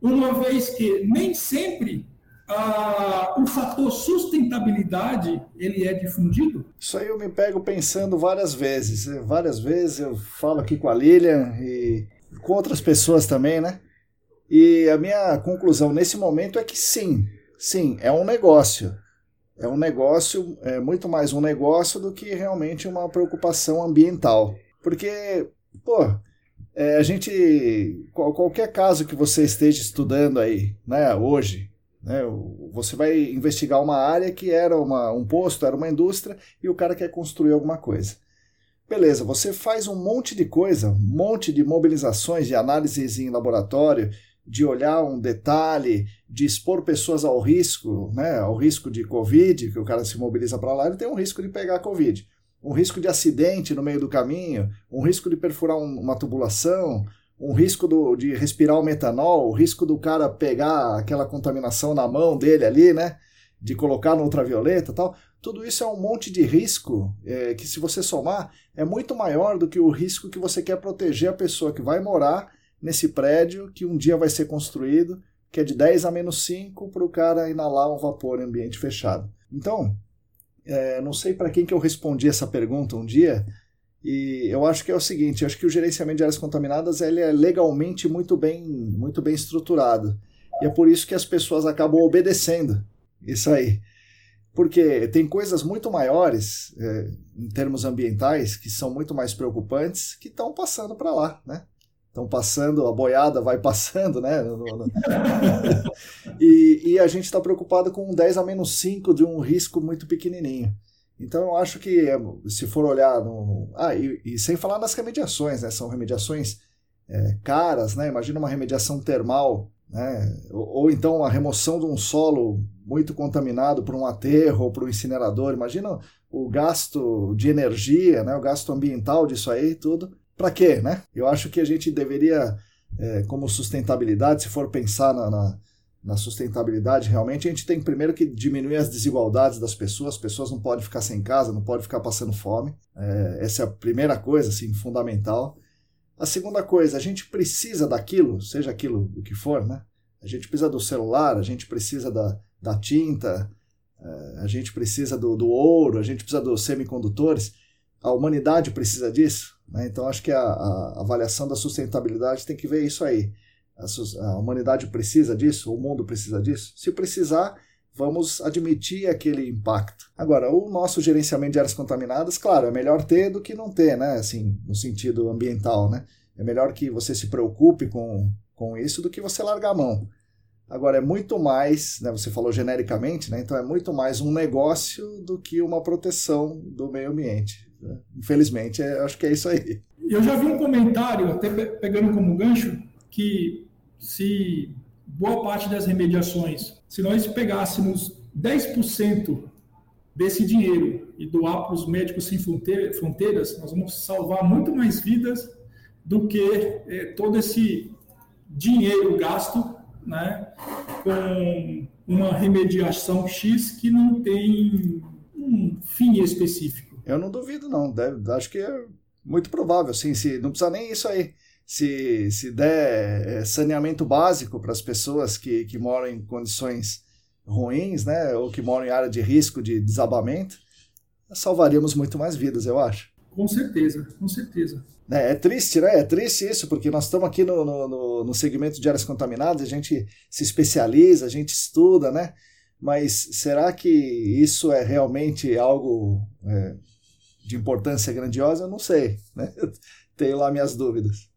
uma vez que nem sempre ah, o fator sustentabilidade ele é difundido? Isso aí eu me pego pensando várias vezes. Várias vezes eu falo aqui com a Lilian e com outras pessoas também, né? E a minha conclusão nesse momento é que sim, sim, é um negócio. É um negócio, é muito mais um negócio do que realmente uma preocupação ambiental. Porque, pô, é, a gente. Qualquer caso que você esteja estudando aí, né, hoje, né, você vai investigar uma área que era uma, um posto, era uma indústria, e o cara quer construir alguma coisa. Beleza, você faz um monte de coisa, um monte de mobilizações, de análises em laboratório, de olhar um detalhe, de expor pessoas ao risco, né, ao risco de Covid, que o cara se mobiliza para lá, ele tem um risco de pegar Covid um risco de acidente no meio do caminho, um risco de perfurar um, uma tubulação, um risco do, de respirar o metanol, o risco do cara pegar aquela contaminação na mão dele ali, né? De colocar no ultravioleta tal. Tudo isso é um monte de risco é, que, se você somar, é muito maior do que o risco que você quer proteger a pessoa que vai morar nesse prédio que um dia vai ser construído, que é de 10 a menos 5 para o cara inalar um vapor em ambiente fechado. Então, é, não sei para quem que eu respondi essa pergunta um dia, e eu acho que é o seguinte, eu acho que o gerenciamento de áreas contaminadas ele é legalmente muito bem, muito bem estruturado. E é por isso que as pessoas acabam obedecendo isso aí. Porque tem coisas muito maiores, é, em termos ambientais, que são muito mais preocupantes, que estão passando para lá, né? Estão passando, a boiada vai passando, né? e, e, a gente está preocupado com 10 a menos 5 de um risco muito pequenininho. Então eu acho que se for olhar no. Ah, e, e sem falar nas remediações, né? São remediações é, caras, né? Imagina uma remediação termal, né? Ou, ou, então a remoção de um solo muito contaminado por um aterro ou por um incinerador. Imagina o gasto de energia, né? O gasto ambiental disso aí, tudo para quê, né? Eu acho que a gente deveria, é, como sustentabilidade, se for pensar na, na, na, sustentabilidade realmente, a gente tem primeiro que diminuir as desigualdades das pessoas. As pessoas não podem ficar sem casa, não podem ficar passando fome. É, essa é a primeira coisa, assim, fundamental. A segunda coisa, a gente precisa daquilo, seja aquilo o que for, né? A gente precisa do celular, a gente precisa da, da tinta, é, a gente precisa do, do ouro, a gente precisa dos semicondutores. A humanidade precisa disso? Né? Então, acho que a, a, avaliação da sustentabilidade tem que ver isso aí. A, a, humanidade precisa disso? O mundo precisa disso? Se precisar, vamos admitir aquele impacto. Agora, o nosso gerenciamento de áreas contaminadas, claro, é melhor ter do que não ter, né? Assim, no sentido ambiental, né? É melhor que você se preocupe com, com isso do que você largar a mão. Agora, é muito mais, né, você falou genericamente, né, então é muito mais um negócio do que uma proteção do meio ambiente. Né? Infelizmente, é, acho que é isso aí. Eu já vi um comentário, até pegando como gancho, que se boa parte das remediações, se nós pegássemos 10% desse dinheiro e doar para os médicos sem fronteiras, nós vamos salvar muito mais vidas do que é, todo esse dinheiro gasto né, com uma remediação X que não tem um fim específico. Eu não duvido, não. Deve, acho que é muito provável, sim. Se, não precisa nem isso aí. Se, se der é, saneamento básico para as pessoas que, que moram em condições ruins, né, ou que moram em área de risco de desabamento, salvaríamos muito mais vidas, eu acho. Com certeza, com certeza. É, é triste, né? É triste isso, porque nós estamos aqui no, no, no segmento de áreas contaminadas, a gente se especializa, a gente estuda, né? Mas será que isso é realmente algo é, de importância grandiosa, eu não sei. Né? tenho lá minhas dúvidas.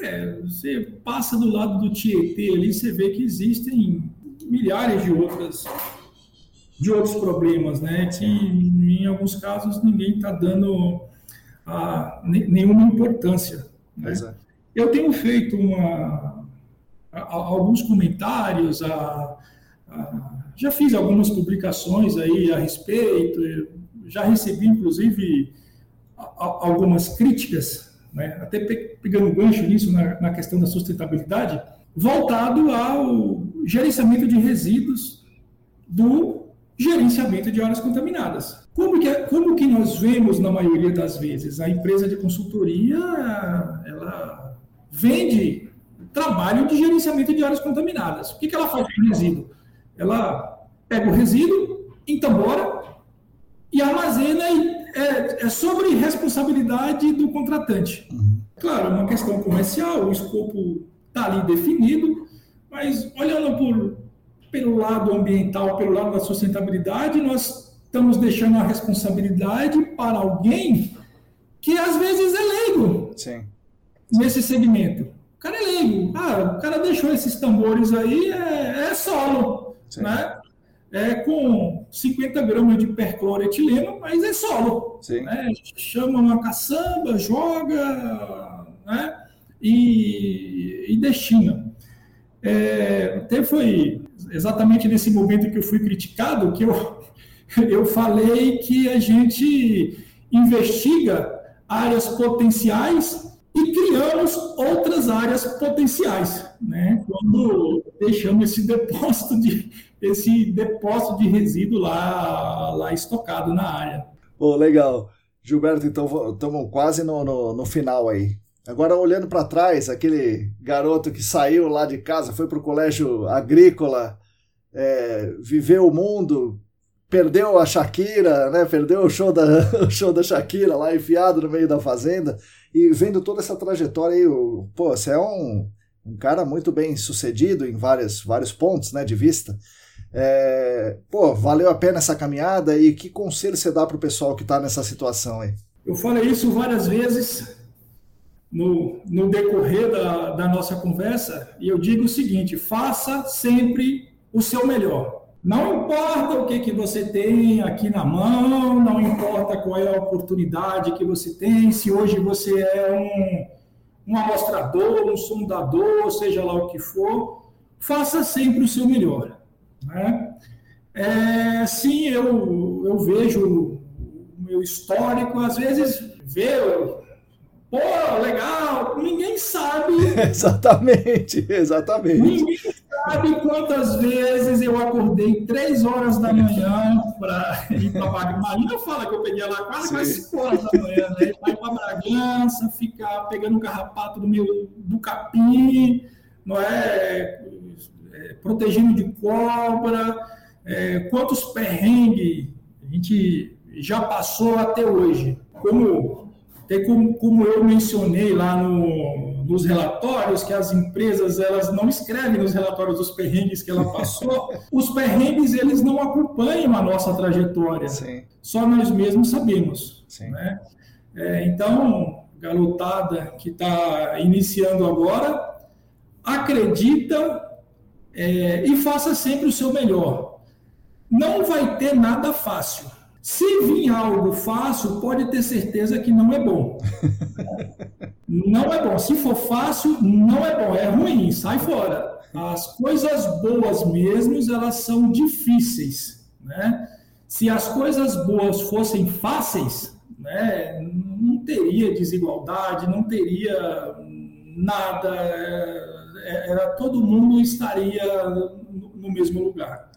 É, você passa do lado do Tietê ali, você vê que existem milhares de outras de outros problemas, né? Que em alguns casos ninguém está dando a, nenhuma importância. Né? É. Eu tenho feito uma, a, alguns comentários, a, já fiz algumas publicações aí a respeito, já recebi, inclusive, algumas críticas, né, até pegando gancho nisso na, na questão da sustentabilidade, voltado ao gerenciamento de resíduos do gerenciamento de áreas contaminadas. Como que, é, como que nós vemos na maioria das vezes? A empresa de consultoria, ela vende trabalho de gerenciamento de áreas contaminadas. O que, que ela faz com resíduo? ela pega o resíduo, entambora armazena e é, é sobre responsabilidade do contratante. Claro, é uma questão comercial, o escopo está ali definido, mas olhando por, pelo lado ambiental, pelo lado da sustentabilidade, nós estamos deixando a responsabilidade para alguém que às vezes é leigo Sim. nesse segmento. O cara é leigo. Ah, o cara deixou esses tambores aí, é, é solo. Sim. Né? É com 50 gramas de percloretileno, mas é solo. Né? Chama uma caçamba, joga né? e, e destina. É, até foi exatamente nesse momento que eu fui criticado que eu, eu falei que a gente investiga áreas potenciais e criamos outras áreas potenciais, né? Quando deixamos esse depósito de esse depósito de resíduo lá lá estocado na área. Pô, legal. Gilberto, então estamos quase no, no, no, final aí. Agora, olhando para trás, aquele garoto que saiu lá de casa, foi para o colégio agrícola, é, viveu o mundo, perdeu a Shakira, né? Perdeu o show da, o show da Shakira lá enfiado no meio da fazenda e vendo toda essa trajetória aí, pô, você é um, um cara muito bem sucedido em vários, vários pontos, né, de vista. É, pô, valeu a pena essa caminhada e que conselho você dá para o pessoal que está nessa situação aí? Eu falei isso várias vezes no, no decorrer da, da nossa conversa e eu digo o seguinte: faça sempre o seu melhor. Não importa o que, que você tem aqui na mão, não importa qual é a oportunidade que você tem, se hoje você é um, um amostrador, um sondador, seja lá o que for, faça sempre o seu melhor. Né? É, sim, eu, eu vejo o meu histórico, às vezes vê, pô, legal, ninguém sabe. exatamente, exatamente. Ninguém sabe quantas vezes eu acordei três horas da manhã para ir para Bragança. Fala que eu peguei lá quase quase 5 horas da manhã, né? Para ir para Bragança, ficar pegando o carrapato do meu do capim, não é? É protegendo de cobra. É, quantos perrengues a gente já passou até hoje. Como até como, como eu mencionei lá no, nos relatórios, que as empresas elas não escrevem nos relatórios os perrengues que ela passou, os perrengues eles não acompanham a nossa trajetória. Sim. Só nós mesmos sabemos. Né? É, então, garotada que está iniciando agora, acredita é, e faça sempre o seu melhor. Não vai ter nada fácil se vir algo fácil, pode ter certeza que não é bom. não é bom. Se for fácil, não é bom. É ruim, sai fora. As coisas boas mesmo, elas são difíceis. Né? Se as coisas boas fossem fáceis, né, não teria desigualdade, não teria nada. É, era todo mundo estaria no mesmo lugar.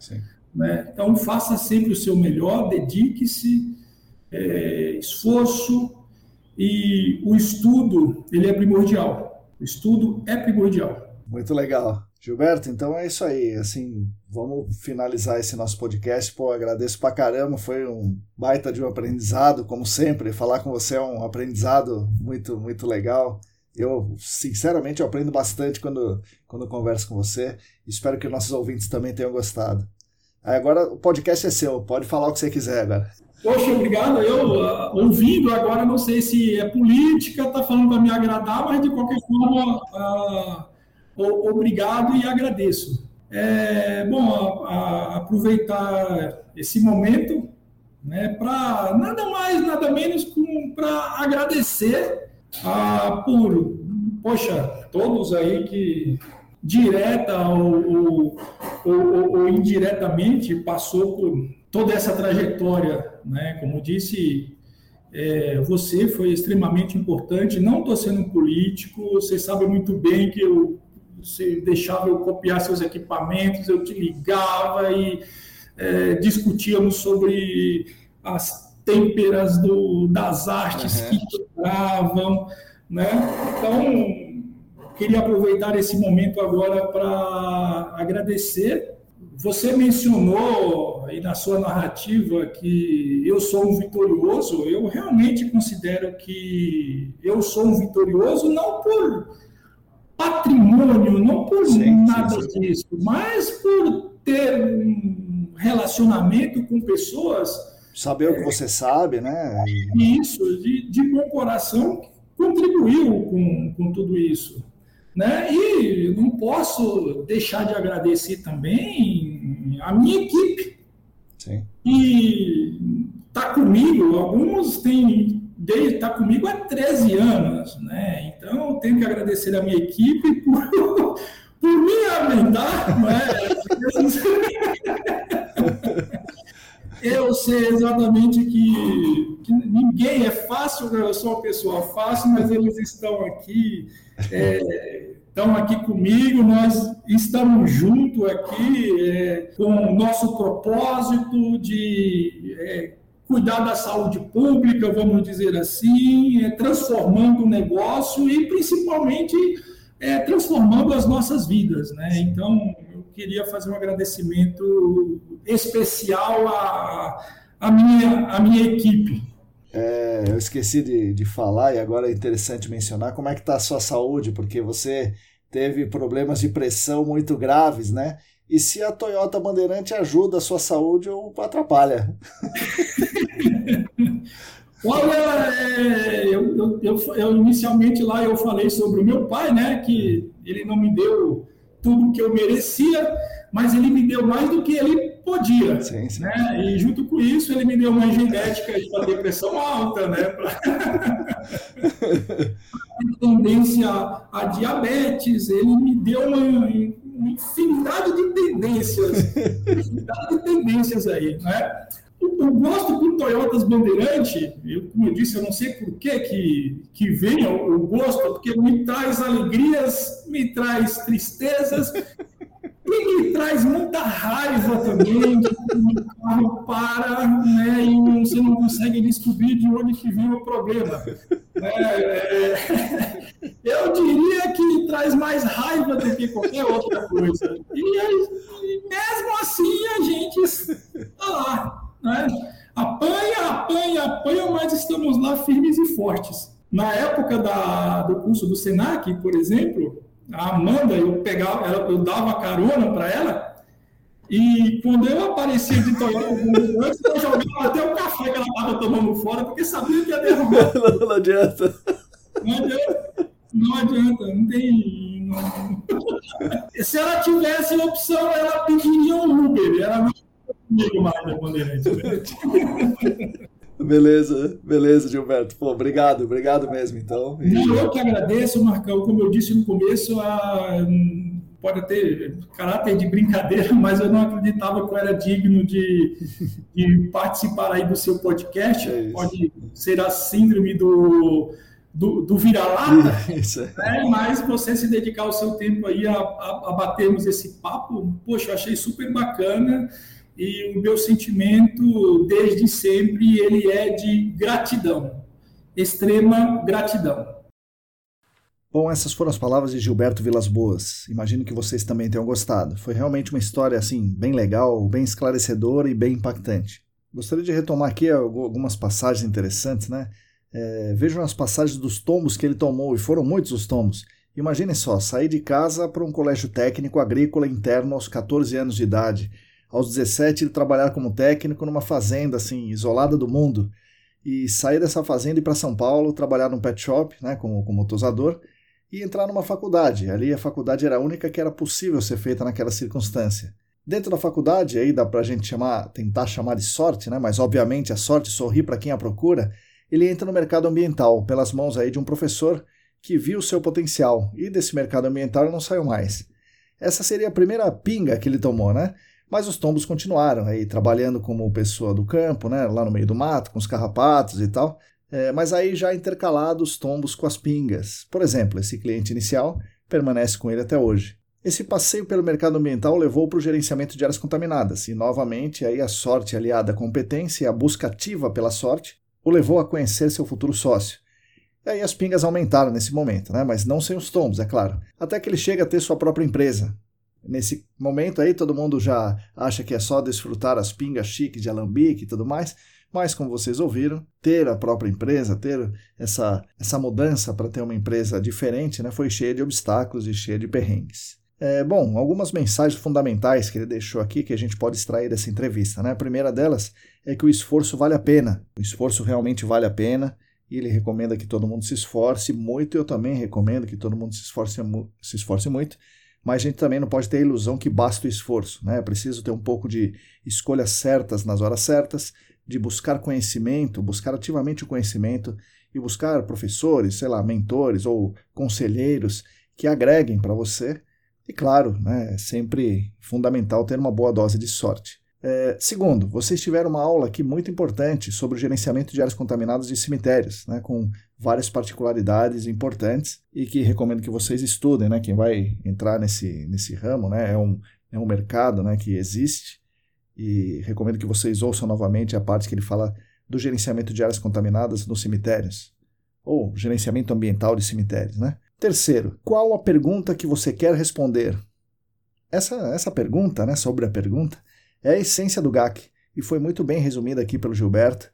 Né? Então, faça sempre o seu melhor, dedique-se, é, esforço e o estudo ele é primordial. O estudo é primordial. Muito legal. Gilberto, então é isso aí. Assim, vamos finalizar esse nosso podcast. Pô, agradeço pra caramba. Foi um baita de um aprendizado, como sempre. Falar com você é um aprendizado muito, muito legal. Eu, sinceramente, eu aprendo bastante quando, quando converso com você. Espero que nossos ouvintes também tenham gostado. Agora o podcast é seu, pode falar o que você quiser agora. Poxa, obrigado. Eu, uh, ouvindo agora, não sei se é política, está falando para me agradar, mas de qualquer forma, uh, obrigado e agradeço. É bom a, a aproveitar esse momento né, para nada mais, nada menos para agradecer uh, por, poxa, todos aí que direta ou, ou, ou, ou, indiretamente passou por toda essa trajetória, né? Como disse, é, você foi extremamente importante. Não estou sendo político, você sabe muito bem que eu, você deixava eu copiar seus equipamentos, eu te ligava e é, discutíamos sobre as têmperas do, das artes uhum. que quebravam, né? Então Queria aproveitar esse momento agora para agradecer você mencionou aí na sua narrativa que eu sou um vitorioso. Eu realmente considero que eu sou um vitorioso não por patrimônio, não por sim, nada sim, sim. disso, mas por ter um relacionamento com pessoas. Saber é, o que é, você sabe, né? Isso, de, de bom coração, contribuiu com, com tudo isso. Né? E não posso deixar de agradecer também a minha equipe. Sim. E está comigo, alguns têm está comigo há 13 anos, né? Então eu tenho que agradecer a minha equipe por, por me aguentar, né? Eu sei exatamente que, que, ninguém é fácil, eu sou uma pessoa fácil, mas eles estão aqui, é, estão aqui comigo, nós estamos juntos aqui é, com o nosso propósito de é, cuidar da saúde pública, vamos dizer assim, é, transformando o negócio e principalmente é, transformando as nossas vidas, né? Então queria fazer um agradecimento especial à, à, minha, à minha equipe. É, eu esqueci de, de falar e agora é interessante mencionar como é que está a sua saúde, porque você teve problemas de pressão muito graves, né? E se a Toyota Bandeirante ajuda a sua saúde ou atrapalha? Olha, é, eu, eu, eu, eu, inicialmente lá eu falei sobre o meu pai, né? Que ele não me deu tudo que eu merecia, mas ele me deu mais do que ele podia. Sim, sim. Né? E junto com isso, ele me deu uma genética para depressão alta, né? Pra... tendência a diabetes, ele me deu uma, uma infinidade de tendências, infinidade de tendências aí, né? Eu gosto do Toyotas Bandeirante, eu, como eu disse, eu não sei por que, que, que vem o, o gosto, porque me traz alegrias, me traz tristezas, e me traz muita raiva também, de carro para né, e você não consegue descobrir de onde que vem o problema. É, é, eu diria que traz mais raiva do que qualquer outra coisa. E, e mesmo assim a gente está lá. Né? Apanha, apanha, apanha, mas estamos lá firmes e fortes. Na época da, do curso do SENAC, por exemplo, a Amanda, eu pegava, eu dava carona para ela, e quando eu aparecia de Toyota antes, eu jogava até o café que ela estava tomando fora, porque sabia que ia derrubar. Não, não adianta. Não adianta. Não adianta, não tem. Não... Se ela tivesse opção, ela pediria um Uber. Ela não Beleza, beleza, Gilberto. Pô, obrigado, obrigado mesmo, então. E... Eu que agradeço, Marcão. Como eu disse no começo, a... pode ter caráter de brincadeira, mas eu não acreditava que eu era digno de, de participar aí do seu podcast. É pode ser a síndrome do, do, do vira-lata, né? mas você se dedicar o seu tempo aí a, a, a batermos esse papo, poxa, eu achei super bacana e o meu sentimento desde sempre ele é de gratidão, extrema gratidão. Bom, essas foram as palavras de Gilberto Vilas Boas. Imagino que vocês também tenham gostado. Foi realmente uma história assim bem legal, bem esclarecedora e bem impactante. Gostaria de retomar aqui algumas passagens interessantes, né? É, vejam as passagens dos tombos que ele tomou, e foram muitos os tombos. Imaginem só, sair de casa para um colégio técnico agrícola interno aos 14 anos de idade, aos 17 ele trabalhar como técnico numa fazenda assim, isolada do mundo e sair dessa fazenda e para São Paulo, trabalhar num pet shop, né, como, como tosador, e entrar numa faculdade. Ali a faculdade era a única que era possível ser feita naquela circunstância. Dentro da faculdade, aí dá para a gente chamar, tentar chamar de sorte, né, mas obviamente a sorte sorri para quem a procura, ele entra no mercado ambiental, pelas mãos aí de um professor que viu o seu potencial, e desse mercado ambiental ele não saiu mais. Essa seria a primeira pinga que ele tomou, né? Mas os tombos continuaram aí trabalhando como pessoa do campo, né, lá no meio do mato, com os carrapatos e tal. É, mas aí já intercalados os tombos com as pingas. Por exemplo, esse cliente inicial permanece com ele até hoje. Esse passeio pelo mercado ambiental levou para o gerenciamento de áreas contaminadas, e novamente aí a sorte aliada à competência e a busca ativa pela sorte o levou a conhecer seu futuro sócio. E aí as pingas aumentaram nesse momento, né? mas não sem os tombos, é claro. Até que ele chega a ter sua própria empresa, Nesse momento aí, todo mundo já acha que é só desfrutar as pingas chiques de alambique e tudo mais, mas como vocês ouviram, ter a própria empresa, ter essa, essa mudança para ter uma empresa diferente, né, foi cheia de obstáculos e cheia de perrengues. É, bom, algumas mensagens fundamentais que ele deixou aqui que a gente pode extrair dessa entrevista. Né? A primeira delas é que o esforço vale a pena. O esforço realmente vale a pena e ele recomenda que todo mundo se esforce muito. Eu também recomendo que todo mundo se esforce, se esforce muito, mas a gente também não pode ter a ilusão que basta o esforço. Né? É preciso ter um pouco de escolhas certas nas horas certas, de buscar conhecimento, buscar ativamente o conhecimento e buscar professores, sei lá, mentores ou conselheiros que agreguem para você e claro, né, é sempre fundamental ter uma boa dose de sorte. É, segundo, vocês tiveram uma aula aqui muito importante sobre o gerenciamento de áreas contaminadas de cemitérios, né, com várias particularidades importantes e que recomendo que vocês estudem. Né, quem vai entrar nesse, nesse ramo né, é, um, é um mercado né, que existe e recomendo que vocês ouçam novamente a parte que ele fala do gerenciamento de áreas contaminadas nos cemitérios, ou gerenciamento ambiental de cemitérios. Né? Terceiro, qual a pergunta que você quer responder? Essa, essa pergunta, né, sobre a pergunta, é a essência do GAC e foi muito bem resumida aqui pelo Gilberto,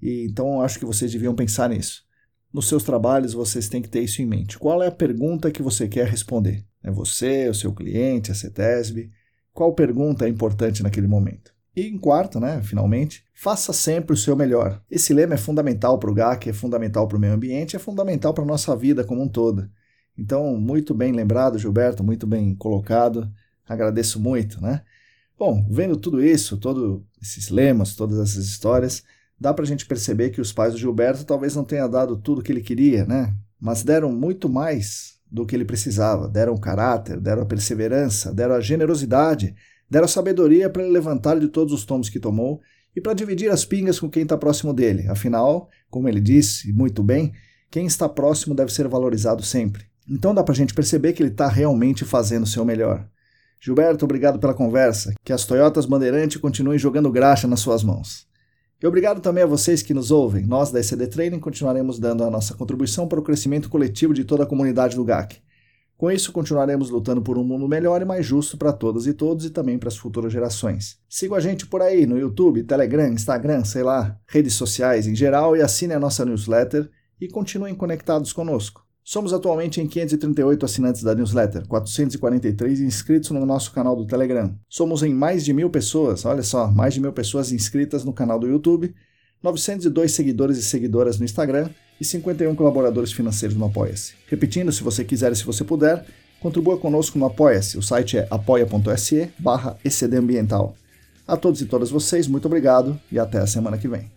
e então acho que vocês deviam pensar nisso. Nos seus trabalhos vocês têm que ter isso em mente. Qual é a pergunta que você quer responder? É você, o seu cliente, a CETESB? Qual pergunta é importante naquele momento? E em quarto, né, finalmente, faça sempre o seu melhor. Esse lema é fundamental para o GAC, é fundamental para o meio ambiente, é fundamental para a nossa vida como um todo. Então, muito bem lembrado, Gilberto, muito bem colocado. Agradeço muito, né? Bom, vendo tudo isso, todos esses lemas, todas essas histórias, dá para a gente perceber que os pais do Gilberto talvez não tenham dado tudo o que ele queria, né? Mas deram muito mais do que ele precisava. Deram o caráter, deram a perseverança, deram a generosidade, deram a sabedoria para ele levantar de todos os tomos que tomou e para dividir as pingas com quem está próximo dele. Afinal, como ele disse muito bem, quem está próximo deve ser valorizado sempre. Então dá para a gente perceber que ele está realmente fazendo o seu melhor. Gilberto, obrigado pela conversa. Que as Toyotas Bandeirante continuem jogando graxa nas suas mãos. E obrigado também a vocês que nos ouvem. Nós da ECD Training continuaremos dando a nossa contribuição para o crescimento coletivo de toda a comunidade do GAC. Com isso, continuaremos lutando por um mundo melhor e mais justo para todas e todos e também para as futuras gerações. Siga a gente por aí no YouTube, Telegram, Instagram, sei lá, redes sociais em geral e assine a nossa newsletter e continuem conectados conosco. Somos atualmente em 538 assinantes da newsletter, 443 inscritos no nosso canal do Telegram. Somos em mais de mil pessoas, olha só, mais de mil pessoas inscritas no canal do YouTube, 902 seguidores e seguidoras no Instagram e 51 colaboradores financeiros no Apoia-se. Repetindo, se você quiser e se você puder, contribua conosco no Apoia-se. O site é apoia.se barra A todos e todas vocês, muito obrigado e até a semana que vem.